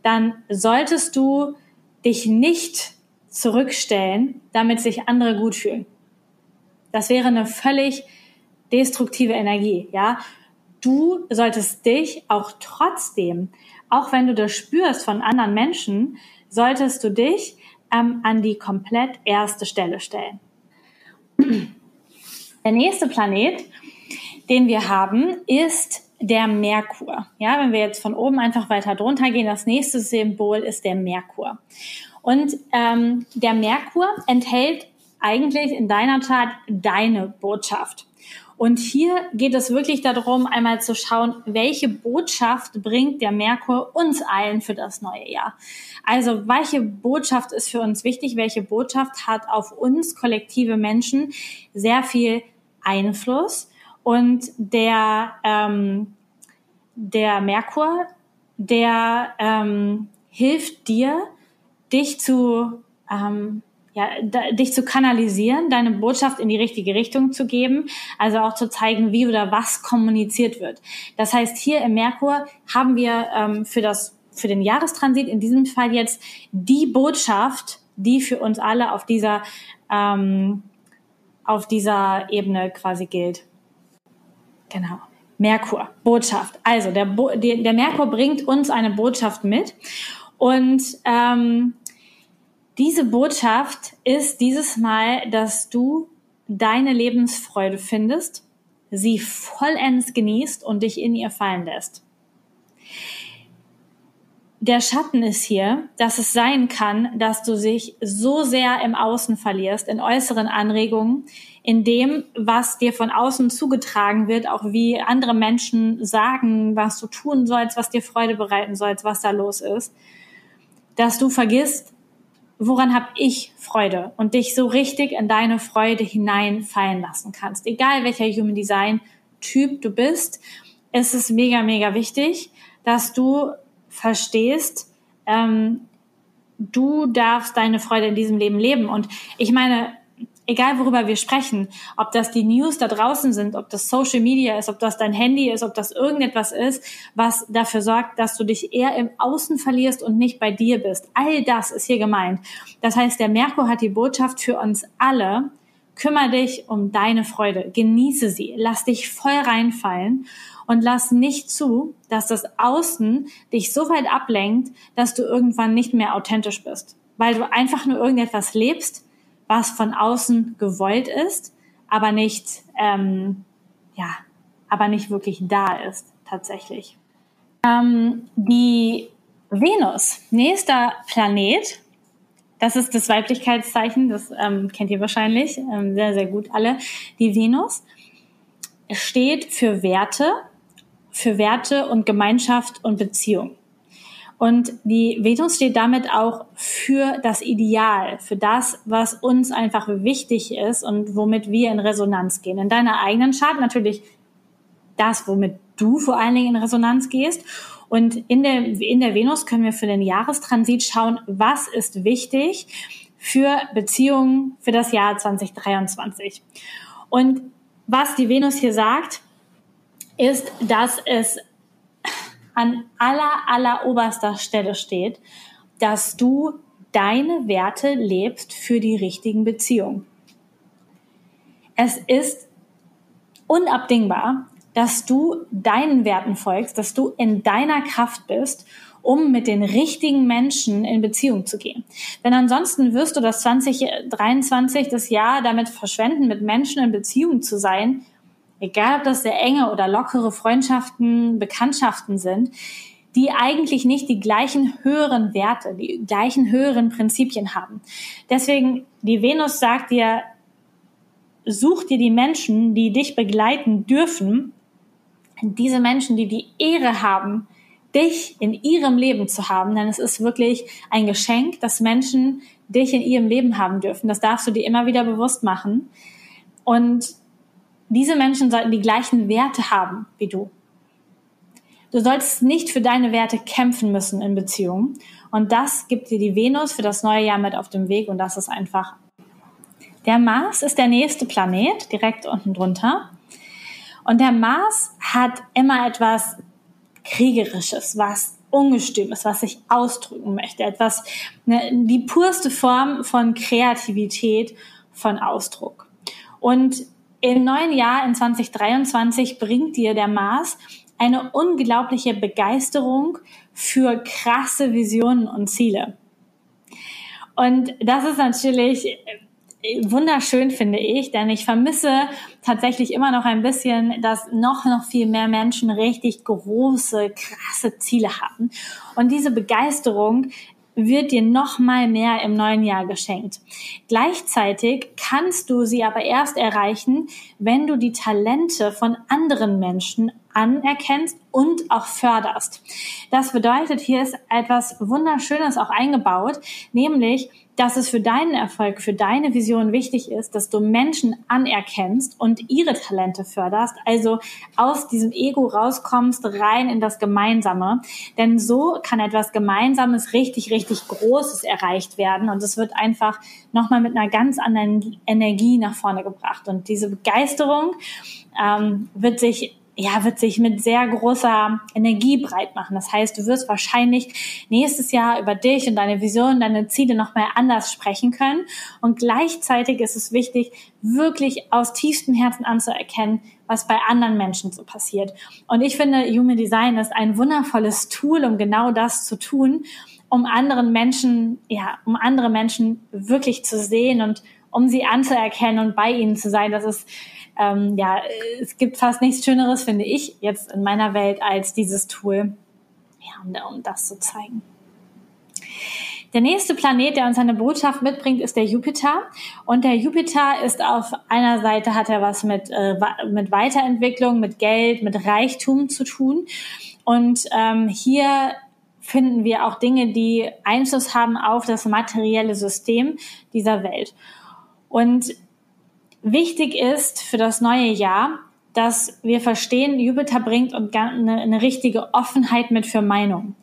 dann solltest du dich nicht zurückstellen, damit sich andere gut fühlen. Das wäre eine völlig destruktive Energie, ja. Du solltest dich auch trotzdem, auch wenn du das spürst von anderen Menschen, solltest du dich ähm, an die komplett erste Stelle stellen. Der nächste Planet, den wir haben, ist der Merkur. Ja, wenn wir jetzt von oben einfach weiter drunter gehen, das nächste Symbol ist der Merkur. Und ähm, der Merkur enthält eigentlich in deiner Tat deine Botschaft. Und hier geht es wirklich darum, einmal zu schauen, welche Botschaft bringt der Merkur uns allen für das neue Jahr. Also welche Botschaft ist für uns wichtig, welche Botschaft hat auf uns kollektive Menschen sehr viel Einfluss. Und der, ähm, der Merkur, der ähm, hilft dir, dich zu ähm, ja, da, dich zu kanalisieren, deine Botschaft in die richtige Richtung zu geben, also auch zu zeigen, wie oder was kommuniziert wird. Das heißt, hier im Merkur haben wir ähm, für das für den Jahrestransit in diesem Fall jetzt die Botschaft, die für uns alle auf dieser ähm, auf dieser Ebene quasi gilt. Genau. Merkur, Botschaft. Also der, Bo der, Merkur bringt uns eine Botschaft mit und ähm, diese Botschaft ist dieses Mal, dass du deine Lebensfreude findest, sie vollends genießt und dich in ihr fallen lässt. Der Schatten ist hier, dass es sein kann, dass du dich so sehr im Außen verlierst, in äußeren Anregungen, in dem, was dir von außen zugetragen wird, auch wie andere Menschen sagen, was du tun sollst, was dir Freude bereiten sollst, was da los ist, dass du vergisst, woran habe ich Freude und dich so richtig in deine Freude hineinfallen lassen kannst. Egal welcher Human Design Typ du bist, ist es mega, mega wichtig, dass du verstehst, ähm, du darfst deine Freude in diesem Leben leben. Und ich meine, egal worüber wir sprechen, ob das die News da draußen sind, ob das Social Media ist, ob das dein Handy ist, ob das irgendetwas ist, was dafür sorgt, dass du dich eher im Außen verlierst und nicht bei dir bist. All das ist hier gemeint. Das heißt, der Merkur hat die Botschaft für uns alle. Kümmer dich um deine Freude, genieße sie, lass dich voll reinfallen und lass nicht zu, dass das Außen dich so weit ablenkt, dass du irgendwann nicht mehr authentisch bist, weil du einfach nur irgendetwas lebst, was von außen gewollt ist, aber nicht, ähm, ja, aber nicht wirklich da ist tatsächlich. Ähm, die Venus, nächster Planet. Das ist das Weiblichkeitszeichen, das ähm, kennt ihr wahrscheinlich ähm, sehr, sehr gut alle. Die Venus steht für Werte, für Werte und Gemeinschaft und Beziehung. Und die Venus steht damit auch für das Ideal, für das, was uns einfach wichtig ist und womit wir in Resonanz gehen. In deiner eigenen Chart natürlich das, womit du vor allen Dingen in Resonanz gehst. Und in der, in der Venus können wir für den Jahrestransit schauen, was ist wichtig für Beziehungen für das Jahr 2023. Und was die Venus hier sagt, ist, dass es an aller, aller oberster Stelle steht, dass du deine Werte lebst für die richtigen Beziehungen. Es ist unabdingbar, dass du deinen Werten folgst, dass du in deiner Kraft bist, um mit den richtigen Menschen in Beziehung zu gehen. Denn ansonsten wirst du das 2023, das Jahr damit verschwenden, mit Menschen in Beziehung zu sein, egal ob das sehr enge oder lockere Freundschaften, Bekanntschaften sind, die eigentlich nicht die gleichen höheren Werte, die gleichen höheren Prinzipien haben. Deswegen, die Venus sagt dir, such dir die Menschen, die dich begleiten dürfen, diese Menschen, die die Ehre haben, dich in ihrem Leben zu haben, denn es ist wirklich ein Geschenk, dass Menschen dich in ihrem Leben haben dürfen. Das darfst du dir immer wieder bewusst machen. Und diese Menschen sollten die gleichen Werte haben wie du. Du solltest nicht für deine Werte kämpfen müssen in Beziehungen. Und das gibt dir die Venus für das neue Jahr mit auf dem Weg. Und das ist einfach. Der Mars ist der nächste Planet, direkt unten drunter. Und der Mars hat immer etwas Kriegerisches, was Ungestümes, was sich ausdrücken möchte. Etwas, ne, die purste Form von Kreativität, von Ausdruck. Und im neuen Jahr, in 2023, bringt dir der Mars eine unglaubliche Begeisterung für krasse Visionen und Ziele. Und das ist natürlich wunderschön, finde ich, denn ich vermisse tatsächlich immer noch ein bisschen, dass noch, noch viel mehr Menschen richtig große, krasse Ziele haben. Und diese Begeisterung wird dir noch mal mehr im neuen Jahr geschenkt. Gleichzeitig kannst du sie aber erst erreichen, wenn du die Talente von anderen Menschen anerkennst und auch förderst. Das bedeutet, hier ist etwas Wunderschönes auch eingebaut, nämlich dass es für deinen Erfolg, für deine Vision wichtig ist, dass du Menschen anerkennst und ihre Talente förderst, also aus diesem Ego rauskommst, rein in das Gemeinsame. Denn so kann etwas Gemeinsames richtig, richtig Großes erreicht werden und es wird einfach nochmal mit einer ganz anderen Energie nach vorne gebracht. Und diese Begeisterung ähm, wird sich ja, wird sich mit sehr großer Energie breit machen. Das heißt, du wirst wahrscheinlich nächstes Jahr über dich und deine Vision, deine Ziele nochmal anders sprechen können. Und gleichzeitig ist es wichtig, wirklich aus tiefstem Herzen anzuerkennen, was bei anderen Menschen so passiert. Und ich finde, Human Design ist ein wundervolles Tool, um genau das zu tun, um anderen Menschen, ja, um andere Menschen wirklich zu sehen und um sie anzuerkennen und bei ihnen zu sein. Das ist ähm, ja, es gibt fast nichts Schöneres, finde ich, jetzt in meiner Welt, als dieses Tool, ja, um, das zu zeigen. Der nächste Planet, der uns eine Botschaft mitbringt, ist der Jupiter. Und der Jupiter ist auf einer Seite hat er was mit, äh, mit Weiterentwicklung, mit Geld, mit Reichtum zu tun. Und ähm, hier finden wir auch Dinge, die Einfluss haben auf das materielle System dieser Welt. Und Wichtig ist für das neue Jahr, dass wir verstehen, Jupiter bringt uns eine, eine richtige Offenheit mit für Meinungen.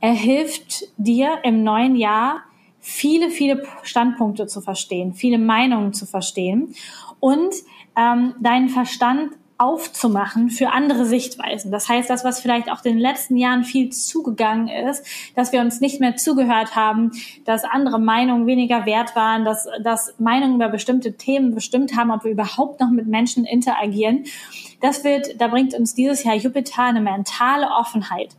Er hilft dir im neuen Jahr, viele, viele Standpunkte zu verstehen, viele Meinungen zu verstehen und ähm, deinen Verstand aufzumachen für andere Sichtweisen. Das heißt, das, was vielleicht auch in den letzten Jahren viel zugegangen ist, dass wir uns nicht mehr zugehört haben, dass andere Meinungen weniger wert waren, dass, dass Meinungen über bestimmte Themen bestimmt haben, ob wir überhaupt noch mit Menschen interagieren. Das wird, da bringt uns dieses Jahr Jupiter eine mentale Offenheit.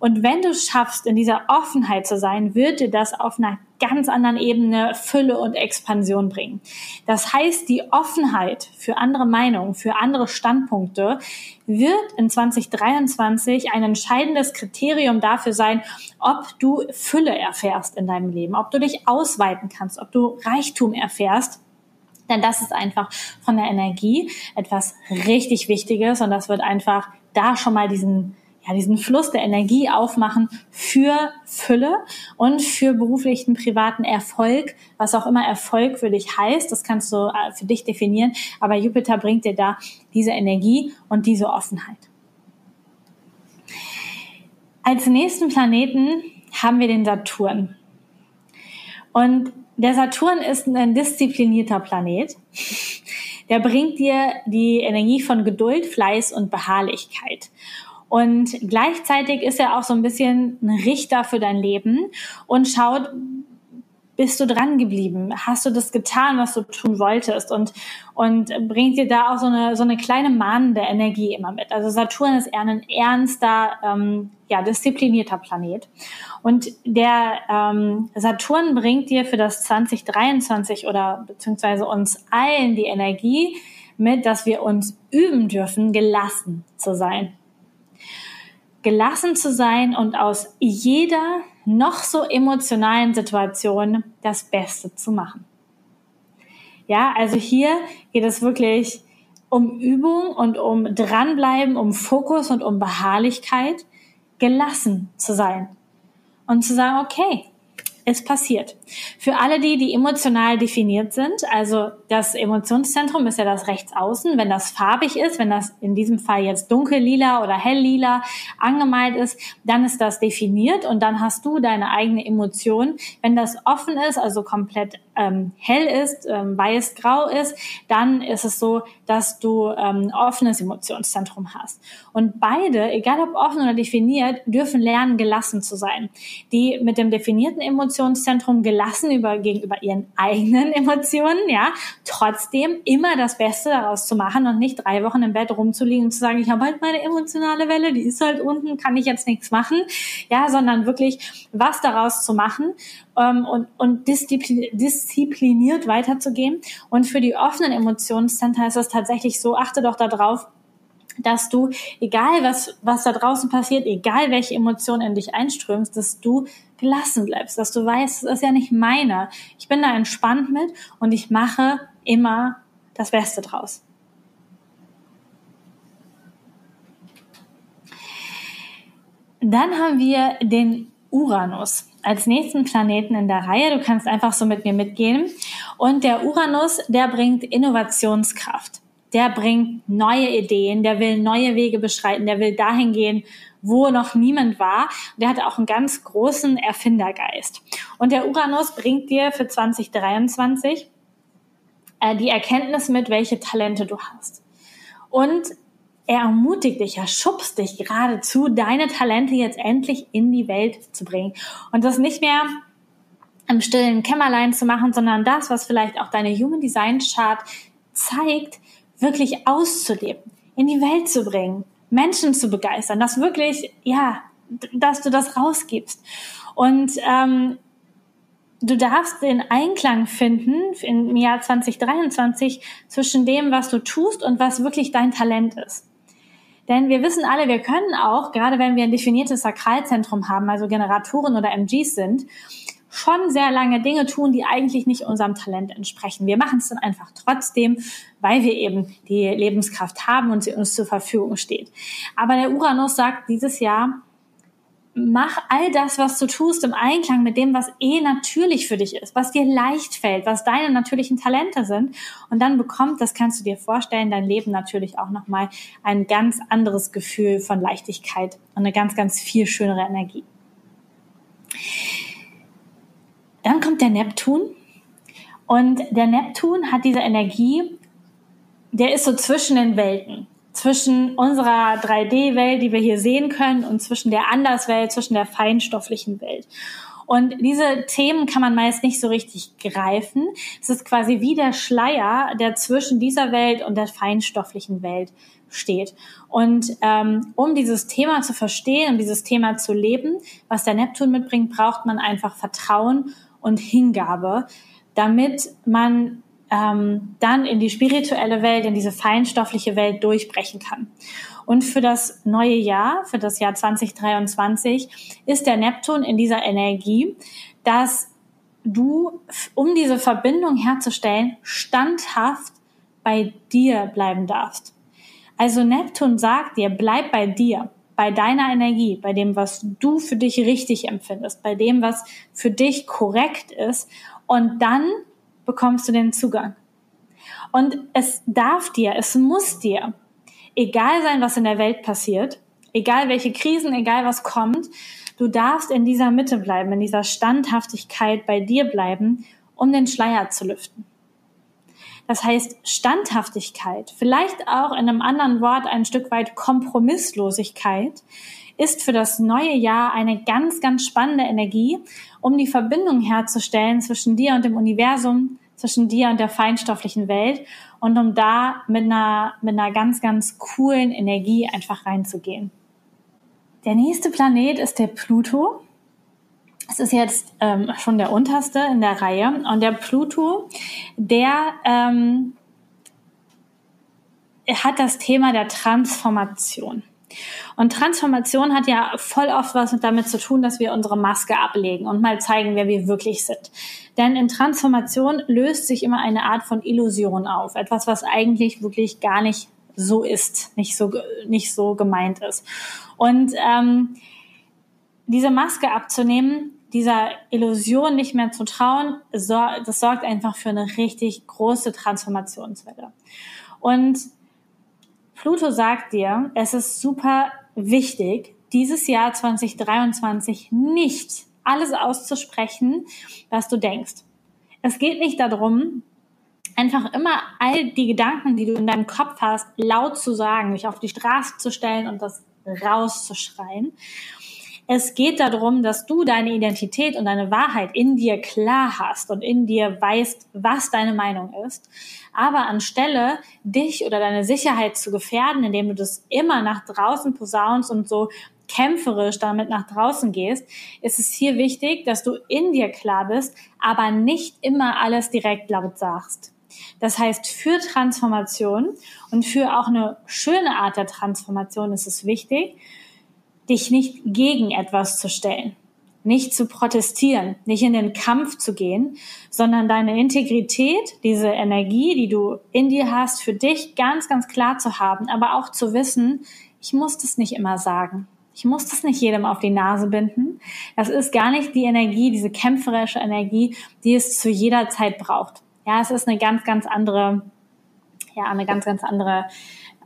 Und wenn du schaffst, in dieser Offenheit zu sein, wird dir das auf einer ganz anderen Ebene Fülle und Expansion bringen. Das heißt, die Offenheit für andere Meinungen, für andere Standpunkte wird in 2023 ein entscheidendes Kriterium dafür sein, ob du Fülle erfährst in deinem Leben, ob du dich ausweiten kannst, ob du Reichtum erfährst. Denn das ist einfach von der Energie etwas richtig Wichtiges und das wird einfach da schon mal diesen ja, diesen Fluss der Energie aufmachen für Fülle und für beruflichen, privaten Erfolg, was auch immer Erfolg für dich heißt, das kannst du äh, für dich definieren, aber Jupiter bringt dir da diese Energie und diese Offenheit. Als nächsten Planeten haben wir den Saturn. Und der Saturn ist ein disziplinierter Planet. Der bringt dir die Energie von Geduld, Fleiß und Beharrlichkeit. Und gleichzeitig ist er auch so ein bisschen ein Richter für dein Leben und schaut, bist du dran geblieben? Hast du das getan, was du tun wolltest? Und, und bringt dir da auch so eine, so eine kleine mahnende Energie immer mit. Also Saturn ist eher ein ernster, ähm, ja, disziplinierter Planet. Und der ähm, Saturn bringt dir für das 2023 oder beziehungsweise uns allen die Energie mit, dass wir uns üben dürfen, gelassen zu sein gelassen zu sein und aus jeder noch so emotionalen Situation das Beste zu machen. Ja, also hier geht es wirklich um Übung und um dranbleiben, um Fokus und um Beharrlichkeit, gelassen zu sein und zu sagen, okay, es passiert. Für alle die, die emotional definiert sind, also das Emotionszentrum ist ja das Rechtsaußen, wenn das farbig ist, wenn das in diesem Fall jetzt dunkellila oder helllila angemalt ist, dann ist das definiert und dann hast du deine eigene Emotion. Wenn das offen ist, also komplett ähm, hell ist, ähm, weiß-grau ist, dann ist es so, dass du ähm, offenes Emotionszentrum hast. Und beide, egal ob offen oder definiert, dürfen lernen, gelassen zu sein. Die mit dem definierten Emotionszentrum gelassen über, gegenüber ihren eigenen Emotionen, ja, trotzdem immer das Beste daraus zu machen und nicht drei Wochen im Bett rumzuliegen und zu sagen, ich habe halt meine emotionale Welle, die ist halt unten, kann ich jetzt nichts machen, ja, sondern wirklich was daraus zu machen ähm, und, und diszipliniert weiterzugehen. Und für die offenen Emotionscenter ist es tatsächlich so, achte doch darauf, dass du, egal was, was da draußen passiert, egal welche Emotionen in dich einströmst, dass du gelassen bleibst, dass du weißt, es ist ja nicht meiner. Ich bin da entspannt mit und ich mache immer das Beste draus. Dann haben wir den Uranus als nächsten Planeten in der Reihe. Du kannst einfach so mit mir mitgehen. Und der Uranus, der bringt Innovationskraft. Der bringt neue Ideen, der will neue Wege beschreiten, der will dahin gehen, wo noch niemand war. Der hat auch einen ganz großen Erfindergeist. Und der Uranus bringt dir für 2023 äh, die Erkenntnis mit, welche Talente du hast. Und er ermutigt dich, er schubst dich geradezu, deine Talente jetzt endlich in die Welt zu bringen. Und das nicht mehr im stillen Kämmerlein zu machen, sondern das, was vielleicht auch deine Human Design Chart zeigt, wirklich auszuleben, in die Welt zu bringen, Menschen zu begeistern, dass wirklich, ja, dass du das rausgibst. Und ähm, du darfst den Einklang finden im Jahr 2023 zwischen dem, was du tust und was wirklich dein Talent ist. Denn wir wissen alle, wir können auch, gerade wenn wir ein definiertes Sakralzentrum haben, also Generatoren oder MGs sind, schon sehr lange Dinge tun, die eigentlich nicht unserem Talent entsprechen. Wir machen es dann einfach trotzdem, weil wir eben die Lebenskraft haben und sie uns zur Verfügung steht. Aber der Uranus sagt dieses Jahr, mach all das, was du tust, im Einklang mit dem, was eh natürlich für dich ist, was dir leicht fällt, was deine natürlichen Talente sind. Und dann bekommt, das kannst du dir vorstellen, dein Leben natürlich auch nochmal ein ganz anderes Gefühl von Leichtigkeit und eine ganz, ganz viel schönere Energie. Dann kommt der Neptun. Und der Neptun hat diese Energie, der ist so zwischen den Welten zwischen unserer 3D-Welt, die wir hier sehen können, und zwischen der Anderswelt, zwischen der feinstofflichen Welt. Und diese Themen kann man meist nicht so richtig greifen. Es ist quasi wie der Schleier, der zwischen dieser Welt und der feinstofflichen Welt steht. Und ähm, um dieses Thema zu verstehen, um dieses Thema zu leben, was der Neptun mitbringt, braucht man einfach Vertrauen und Hingabe, damit man ähm, dann in die spirituelle Welt, in diese feinstoffliche Welt durchbrechen kann. Und für das neue Jahr, für das Jahr 2023, ist der Neptun in dieser Energie, dass du, um diese Verbindung herzustellen, standhaft bei dir bleiben darfst. Also Neptun sagt dir, bleib bei dir, bei deiner Energie, bei dem, was du für dich richtig empfindest, bei dem, was für dich korrekt ist. Und dann bekommst du den Zugang. Und es darf dir, es muss dir egal sein, was in der Welt passiert, egal welche Krisen, egal was kommt, du darfst in dieser Mitte bleiben, in dieser Standhaftigkeit bei dir bleiben, um den Schleier zu lüften. Das heißt, Standhaftigkeit, vielleicht auch in einem anderen Wort ein Stück weit Kompromisslosigkeit, ist für das neue Jahr eine ganz, ganz spannende Energie, um die Verbindung herzustellen zwischen dir und dem Universum, zwischen dir und der feinstofflichen Welt und um da mit einer, mit einer ganz, ganz coolen Energie einfach reinzugehen. Der nächste Planet ist der Pluto. Es ist jetzt ähm, schon der unterste in der Reihe. Und der Pluto, der ähm, hat das Thema der Transformation. Und Transformation hat ja voll oft was damit zu tun, dass wir unsere Maske ablegen und mal zeigen, wer wir wirklich sind. Denn in Transformation löst sich immer eine Art von Illusion auf. Etwas, was eigentlich wirklich gar nicht so ist, nicht so, nicht so gemeint ist. Und ähm, diese Maske abzunehmen, dieser Illusion nicht mehr zu trauen, das sorgt einfach für eine richtig große Transformationswelle. Und Pluto sagt dir, es ist super wichtig, dieses Jahr 2023 nicht alles auszusprechen, was du denkst. Es geht nicht darum, einfach immer all die Gedanken, die du in deinem Kopf hast, laut zu sagen, dich auf die Straße zu stellen und das rauszuschreien, es geht darum, dass du deine Identität und deine Wahrheit in dir klar hast und in dir weißt, was deine Meinung ist. Aber anstelle dich oder deine Sicherheit zu gefährden, indem du das immer nach draußen posaunst und so kämpferisch damit nach draußen gehst, ist es hier wichtig, dass du in dir klar bist, aber nicht immer alles direkt laut sagst. Das heißt, für Transformation und für auch eine schöne Art der Transformation ist es wichtig, dich nicht gegen etwas zu stellen, nicht zu protestieren, nicht in den Kampf zu gehen, sondern deine Integrität, diese Energie, die du in dir hast, für dich ganz, ganz klar zu haben, aber auch zu wissen, ich muss das nicht immer sagen. Ich muss das nicht jedem auf die Nase binden. Das ist gar nicht die Energie, diese kämpferische Energie, die es zu jeder Zeit braucht. Ja, es ist eine ganz, ganz andere, ja, eine ganz, ganz andere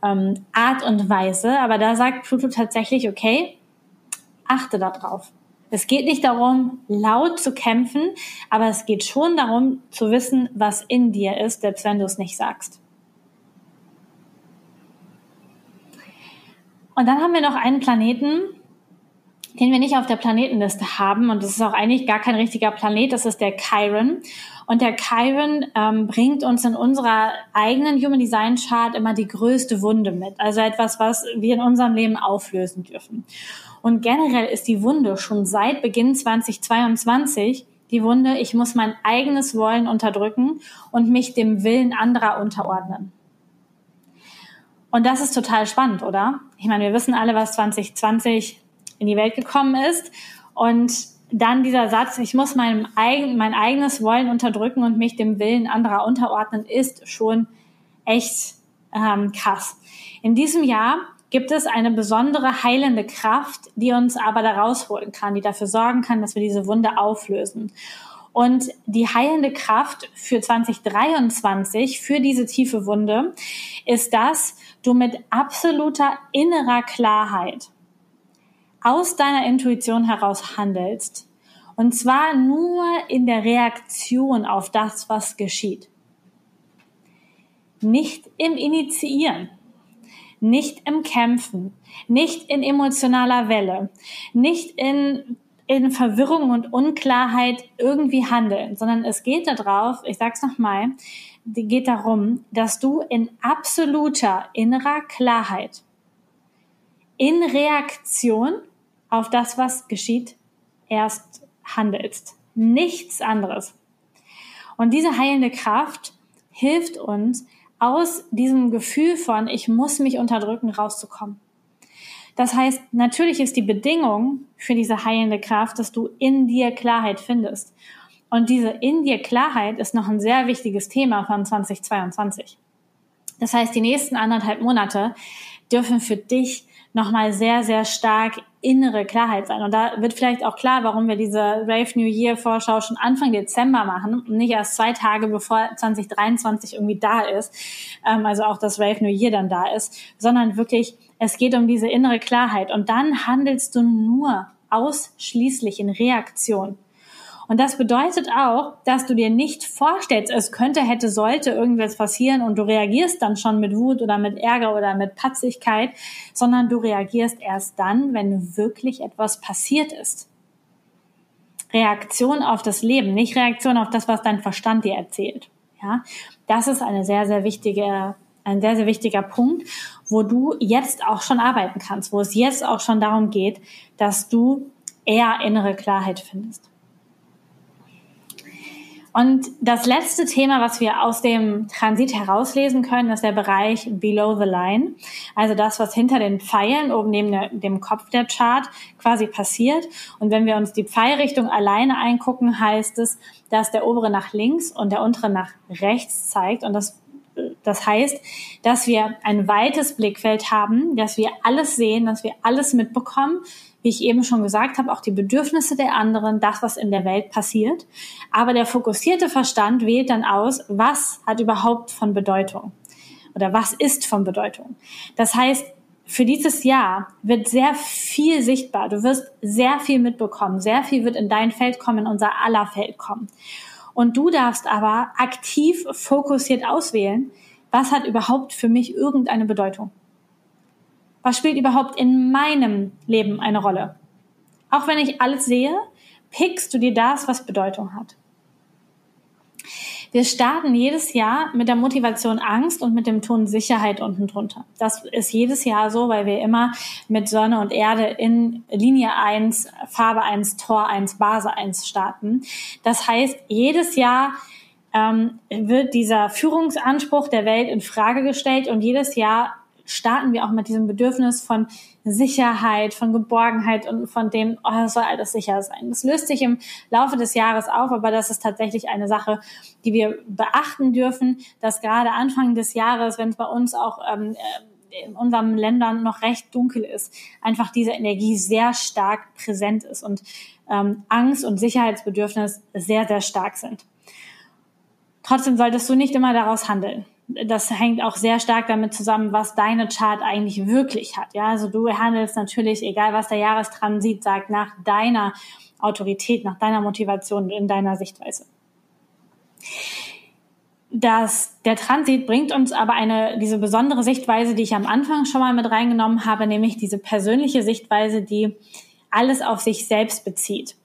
ähm, Art und Weise. Aber da sagt Pluto tatsächlich, okay, achte darauf. Es geht nicht darum, laut zu kämpfen, aber es geht schon darum, zu wissen, was in dir ist, selbst wenn du es nicht sagst. Und dann haben wir noch einen Planeten, den wir nicht auf der Planetenliste haben. Und das ist auch eigentlich gar kein richtiger Planet, das ist der Chiron. Und der Chiron ähm, bringt uns in unserer eigenen Human Design Chart immer die größte Wunde mit. Also etwas, was wir in unserem Leben auflösen dürfen. Und generell ist die Wunde schon seit Beginn 2022 die Wunde, ich muss mein eigenes Wollen unterdrücken und mich dem Willen anderer unterordnen. Und das ist total spannend, oder? Ich meine, wir wissen alle, was 2020 in die Welt gekommen ist. Und dann dieser Satz, ich muss mein, eigen, mein eigenes Wollen unterdrücken und mich dem Willen anderer unterordnen, ist schon echt ähm, krass. In diesem Jahr gibt es eine besondere heilende Kraft, die uns aber da rausholen kann, die dafür sorgen kann, dass wir diese Wunde auflösen. Und die heilende Kraft für 2023, für diese tiefe Wunde, ist, dass du mit absoluter innerer Klarheit aus deiner Intuition heraus handelst. Und zwar nur in der Reaktion auf das, was geschieht. Nicht im Initiieren, nicht im Kämpfen, nicht in emotionaler Welle, nicht in in Verwirrung und Unklarheit irgendwie handeln, sondern es geht darauf, ich sag's nochmal, geht darum, dass du in absoluter innerer Klarheit, in Reaktion auf das, was geschieht, erst handelst. Nichts anderes. Und diese heilende Kraft hilft uns, aus diesem Gefühl von, ich muss mich unterdrücken, rauszukommen. Das heißt, natürlich ist die Bedingung für diese heilende Kraft, dass du in dir Klarheit findest. Und diese in dir Klarheit ist noch ein sehr wichtiges Thema von 2022. Das heißt, die nächsten anderthalb Monate dürfen für dich nochmal sehr, sehr stark innere Klarheit sein. Und da wird vielleicht auch klar, warum wir diese Rave New Year Vorschau schon Anfang Dezember machen und nicht erst zwei Tage bevor 2023 irgendwie da ist, ähm, also auch das Rave New Year dann da ist, sondern wirklich, es geht um diese innere Klarheit. Und dann handelst du nur ausschließlich in Reaktion. Und das bedeutet auch, dass du dir nicht vorstellst, es könnte, hätte, sollte irgendwas passieren und du reagierst dann schon mit Wut oder mit Ärger oder mit Patzigkeit, sondern du reagierst erst dann, wenn wirklich etwas passiert ist. Reaktion auf das Leben, nicht Reaktion auf das, was dein Verstand dir erzählt. Ja, das ist eine sehr, sehr wichtige, ein sehr, sehr wichtiger Punkt, wo du jetzt auch schon arbeiten kannst, wo es jetzt auch schon darum geht, dass du eher innere Klarheit findest. Und das letzte Thema, was wir aus dem Transit herauslesen können, ist der Bereich Below the Line. Also das, was hinter den Pfeilen oben neben der, dem Kopf der Chart quasi passiert. Und wenn wir uns die Pfeilrichtung alleine eingucken, heißt es, dass der obere nach links und der untere nach rechts zeigt. Und das das heißt, dass wir ein weites Blickfeld haben, dass wir alles sehen, dass wir alles mitbekommen, wie ich eben schon gesagt habe, auch die Bedürfnisse der anderen, das, was in der Welt passiert. Aber der fokussierte Verstand wählt dann aus, was hat überhaupt von Bedeutung oder was ist von Bedeutung. Das heißt, für dieses Jahr wird sehr viel sichtbar. Du wirst sehr viel mitbekommen. Sehr viel wird in dein Feld kommen, in unser aller Feld kommen. Und du darfst aber aktiv fokussiert auswählen, was hat überhaupt für mich irgendeine Bedeutung. Was spielt überhaupt in meinem Leben eine Rolle? Auch wenn ich alles sehe, pickst du dir das, was Bedeutung hat. Wir starten jedes Jahr mit der Motivation Angst und mit dem Ton Sicherheit unten drunter. Das ist jedes Jahr so, weil wir immer mit Sonne und Erde in Linie 1, Farbe 1, Tor 1, Base 1 starten. Das heißt, jedes Jahr ähm, wird dieser Führungsanspruch der Welt in Frage gestellt und jedes Jahr starten wir auch mit diesem Bedürfnis von Sicherheit, von Geborgenheit und von dem, oh, es soll alles sicher sein. Das löst sich im Laufe des Jahres auf, aber das ist tatsächlich eine Sache, die wir beachten dürfen, dass gerade Anfang des Jahres, wenn es bei uns auch ähm, äh, in unseren Ländern noch recht dunkel ist, einfach diese Energie sehr stark präsent ist und ähm, Angst und Sicherheitsbedürfnis sehr, sehr stark sind. Trotzdem solltest du nicht immer daraus handeln das hängt auch sehr stark damit zusammen, was deine Chart eigentlich wirklich hat. Ja, also du handelst natürlich, egal was der Jahrestransit sagt, nach deiner Autorität, nach deiner Motivation, in deiner Sichtweise. Das, der Transit bringt uns aber eine, diese besondere Sichtweise, die ich am Anfang schon mal mit reingenommen habe, nämlich diese persönliche Sichtweise, die alles auf sich selbst bezieht.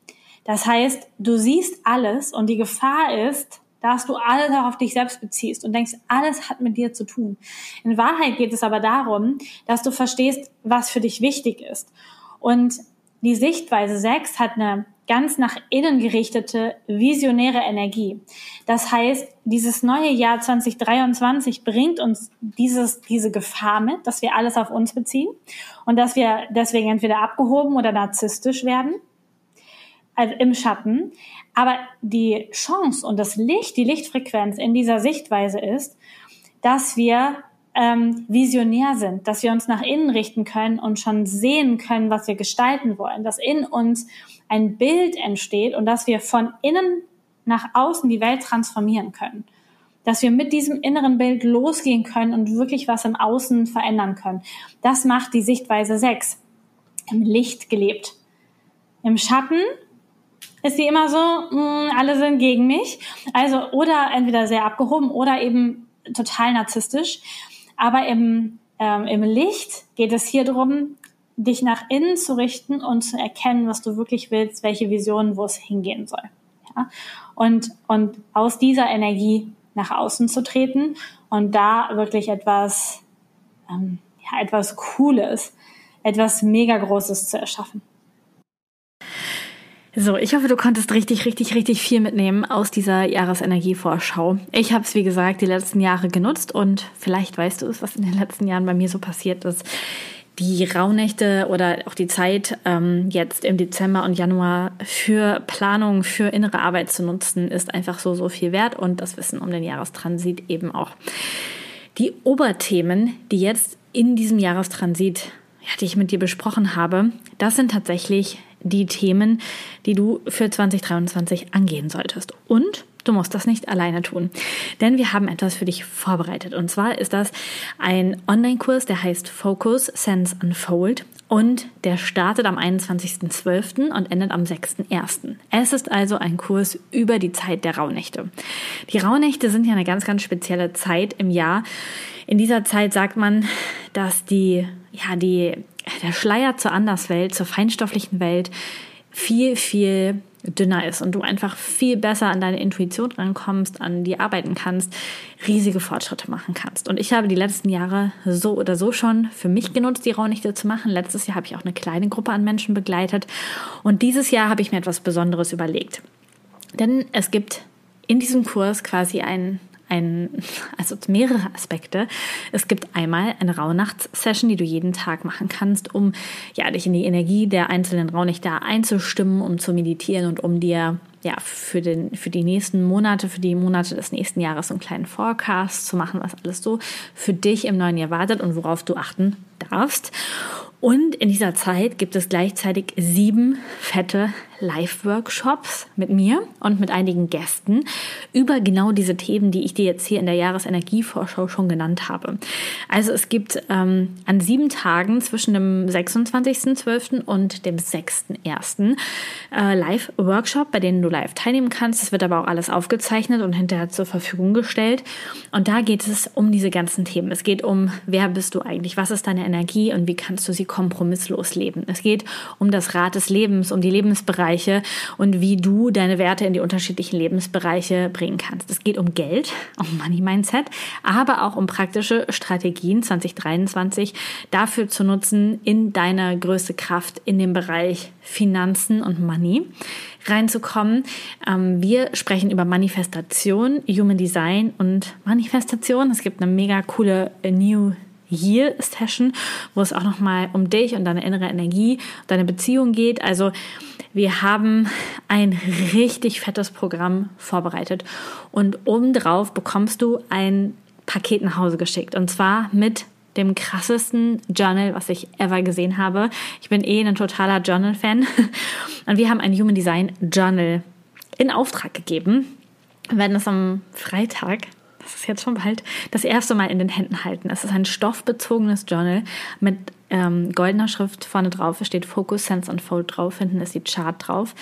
Das heißt, du siehst alles und die Gefahr ist, dass du alles auch auf dich selbst beziehst und denkst, alles hat mit dir zu tun. In Wahrheit geht es aber darum, dass du verstehst, was für dich wichtig ist. Und die Sichtweise 6 hat eine ganz nach innen gerichtete, visionäre Energie. Das heißt, dieses neue Jahr 2023 bringt uns dieses, diese Gefahr mit, dass wir alles auf uns beziehen und dass wir deswegen entweder abgehoben oder narzisstisch werden, also im Schatten. Aber die Chance und das Licht, die Lichtfrequenz in dieser Sichtweise ist, dass wir ähm, visionär sind, dass wir uns nach innen richten können und schon sehen können, was wir gestalten wollen, dass in uns ein Bild entsteht und dass wir von innen nach außen die Welt transformieren können. Dass wir mit diesem inneren Bild losgehen können und wirklich was im Außen verändern können. Das macht die Sichtweise 6. Im Licht gelebt. Im Schatten ist sie immer so, mh, hm, alle sind gegen mich. Also oder entweder sehr abgehoben oder eben total narzisstisch. Aber im, ähm, im Licht geht es hier drum, dich nach innen zu richten und zu erkennen, was du wirklich willst, welche Vision, wo es hingehen soll. Ja? Und, und aus dieser Energie nach außen zu treten und da wirklich etwas, ähm, ja, etwas Cooles, etwas mega Großes zu erschaffen. So, ich hoffe, du konntest richtig, richtig, richtig viel mitnehmen aus dieser Jahresenergievorschau. Ich habe es, wie gesagt, die letzten Jahre genutzt und vielleicht weißt du es, was in den letzten Jahren bei mir so passiert ist. Die Rauhnächte oder auch die Zeit ähm, jetzt im Dezember und Januar für Planung, für innere Arbeit zu nutzen, ist einfach so, so viel wert und das Wissen um den Jahrestransit eben auch. Die Oberthemen, die jetzt in diesem Jahrestransit, ja, die ich mit dir besprochen habe, das sind tatsächlich die Themen, die du für 2023 angehen solltest. Und du musst das nicht alleine tun, denn wir haben etwas für dich vorbereitet. Und zwar ist das ein Online-Kurs, der heißt Focus Sense Unfold und der startet am 21.12. und endet am 6.1. Es ist also ein Kurs über die Zeit der Rauhnächte. Die Rauhnächte sind ja eine ganz, ganz spezielle Zeit im Jahr. In dieser Zeit sagt man, dass die, ja, die der Schleier zur Anderswelt, zur feinstofflichen Welt viel, viel dünner ist und du einfach viel besser an deine Intuition rankommst, an die arbeiten kannst, riesige Fortschritte machen kannst. Und ich habe die letzten Jahre so oder so schon für mich genutzt, die Raunichte zu machen. Letztes Jahr habe ich auch eine kleine Gruppe an Menschen begleitet und dieses Jahr habe ich mir etwas Besonderes überlegt. Denn es gibt in diesem Kurs quasi einen ein, also mehrere Aspekte. Es gibt einmal eine Rauhnachts-Session, die du jeden Tag machen kannst, um ja, dich in die Energie der einzelnen Rauhnächte einzustimmen, um zu meditieren und um dir ja, für, den, für die nächsten Monate, für die Monate des nächsten Jahres einen kleinen Forecast zu machen, was alles so für dich im neuen Jahr wartet und worauf du achten darfst. Und in dieser Zeit gibt es gleichzeitig sieben fette Live-Workshops mit mir und mit einigen Gästen über genau diese Themen, die ich dir jetzt hier in der Jahresenergievorschau schon genannt habe. Also es gibt ähm, an sieben Tagen zwischen dem 26.12. und dem 6.1. Äh, Live-Workshop, bei denen du live teilnehmen kannst. Es wird aber auch alles aufgezeichnet und hinterher zur Verfügung gestellt. Und da geht es um diese ganzen Themen. Es geht um, wer bist du eigentlich, was ist deine Energie und wie kannst du sie kompromisslos leben. Es geht um das Rad des Lebens, um die Lebensbereiche Lebensbereiche und wie du deine Werte in die unterschiedlichen Lebensbereiche bringen kannst. Es geht um Geld, um Money Mindset, aber auch um praktische Strategien 2023 dafür zu nutzen, in deine größte Kraft in dem Bereich Finanzen und Money reinzukommen. Ähm, wir sprechen über Manifestation, Human Design und Manifestation. Es gibt eine mega coole New Year Session, wo es auch nochmal um dich und deine innere Energie, deine Beziehung geht. Also wir haben ein richtig fettes Programm vorbereitet und obendrauf bekommst du ein Paket nach Hause geschickt und zwar mit dem krassesten Journal, was ich ever gesehen habe. Ich bin eh ein totaler Journal-Fan und wir haben ein Human Design Journal in Auftrag gegeben. Wir werden es am Freitag das ist jetzt schon bald, das erste Mal in den Händen halten. Es ist ein stoffbezogenes Journal mit ähm, goldener Schrift vorne drauf. Es steht Focus, Sense und Fold drauf. Hinten ist die Chart drauf.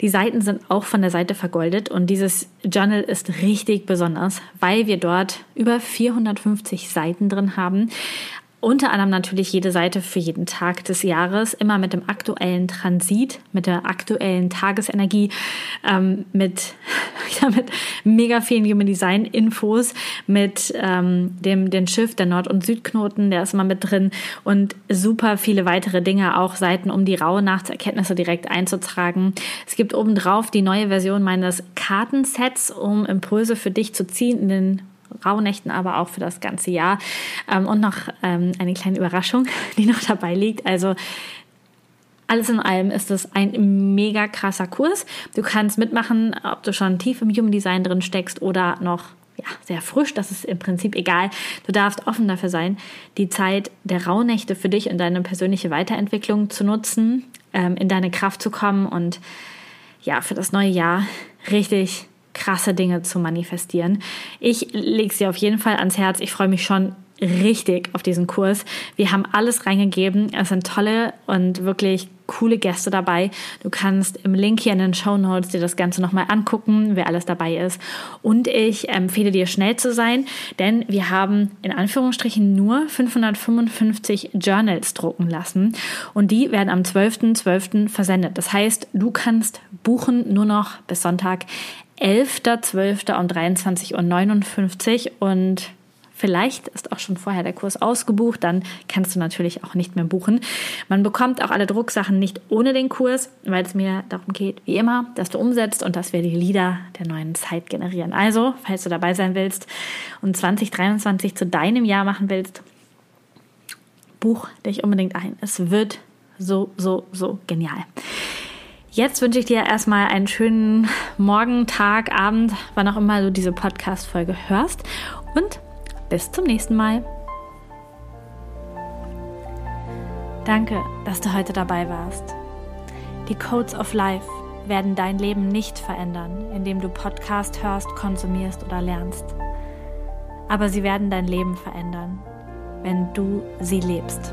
Die Seiten sind auch von der Seite vergoldet und dieses Journal ist richtig besonders, weil wir dort über 450 Seiten drin haben unter anderem natürlich jede Seite für jeden Tag des Jahres, immer mit dem aktuellen Transit, mit der aktuellen Tagesenergie, ähm, mit, ja, mit mega vielen Human Design Infos, mit ähm, dem den Schiff, der Nord- und Südknoten, der ist immer mit drin und super viele weitere Dinge, auch Seiten, um die raue Nachtserkenntnisse direkt einzutragen. Es gibt obendrauf die neue Version meines Kartensets, um Impulse für dich zu ziehen in den Rauhnächten, aber auch für das ganze Jahr. Ähm, und noch ähm, eine kleine Überraschung, die noch dabei liegt. Also alles in allem ist es ein mega krasser Kurs. Du kannst mitmachen, ob du schon tief im Human Design drin steckst oder noch ja, sehr frisch. Das ist im Prinzip egal. Du darfst offen dafür sein, die Zeit der Rauhnächte für dich und deine persönliche Weiterentwicklung zu nutzen, ähm, in deine Kraft zu kommen und ja, für das neue Jahr richtig krasse Dinge zu manifestieren. Ich lege sie auf jeden Fall ans Herz. Ich freue mich schon richtig auf diesen Kurs. Wir haben alles reingegeben. Es sind tolle und wirklich coole Gäste dabei. Du kannst im Link hier in den Show Notes dir das Ganze nochmal angucken, wer alles dabei ist. Und ich empfehle dir schnell zu sein, denn wir haben in Anführungsstrichen nur 555 Journals drucken lassen und die werden am 12.12. .12. versendet. Das heißt, du kannst buchen nur noch bis Sonntag 11.12. um 23.59 Uhr und Vielleicht ist auch schon vorher der Kurs ausgebucht, dann kannst du natürlich auch nicht mehr buchen. Man bekommt auch alle Drucksachen nicht ohne den Kurs, weil es mir darum geht, wie immer, dass du umsetzt und dass wir die Lieder der neuen Zeit generieren. Also, falls du dabei sein willst und 2023 zu deinem Jahr machen willst, buch dich unbedingt ein. Es wird so, so, so genial. Jetzt wünsche ich dir erstmal einen schönen Morgen, Tag, Abend, wann auch immer du diese Podcast-Folge hörst. Und bis zum nächsten Mal. Danke, dass du heute dabei warst. Die Codes of Life werden dein Leben nicht verändern, indem du Podcast hörst, konsumierst oder lernst. Aber sie werden dein Leben verändern, wenn du sie lebst.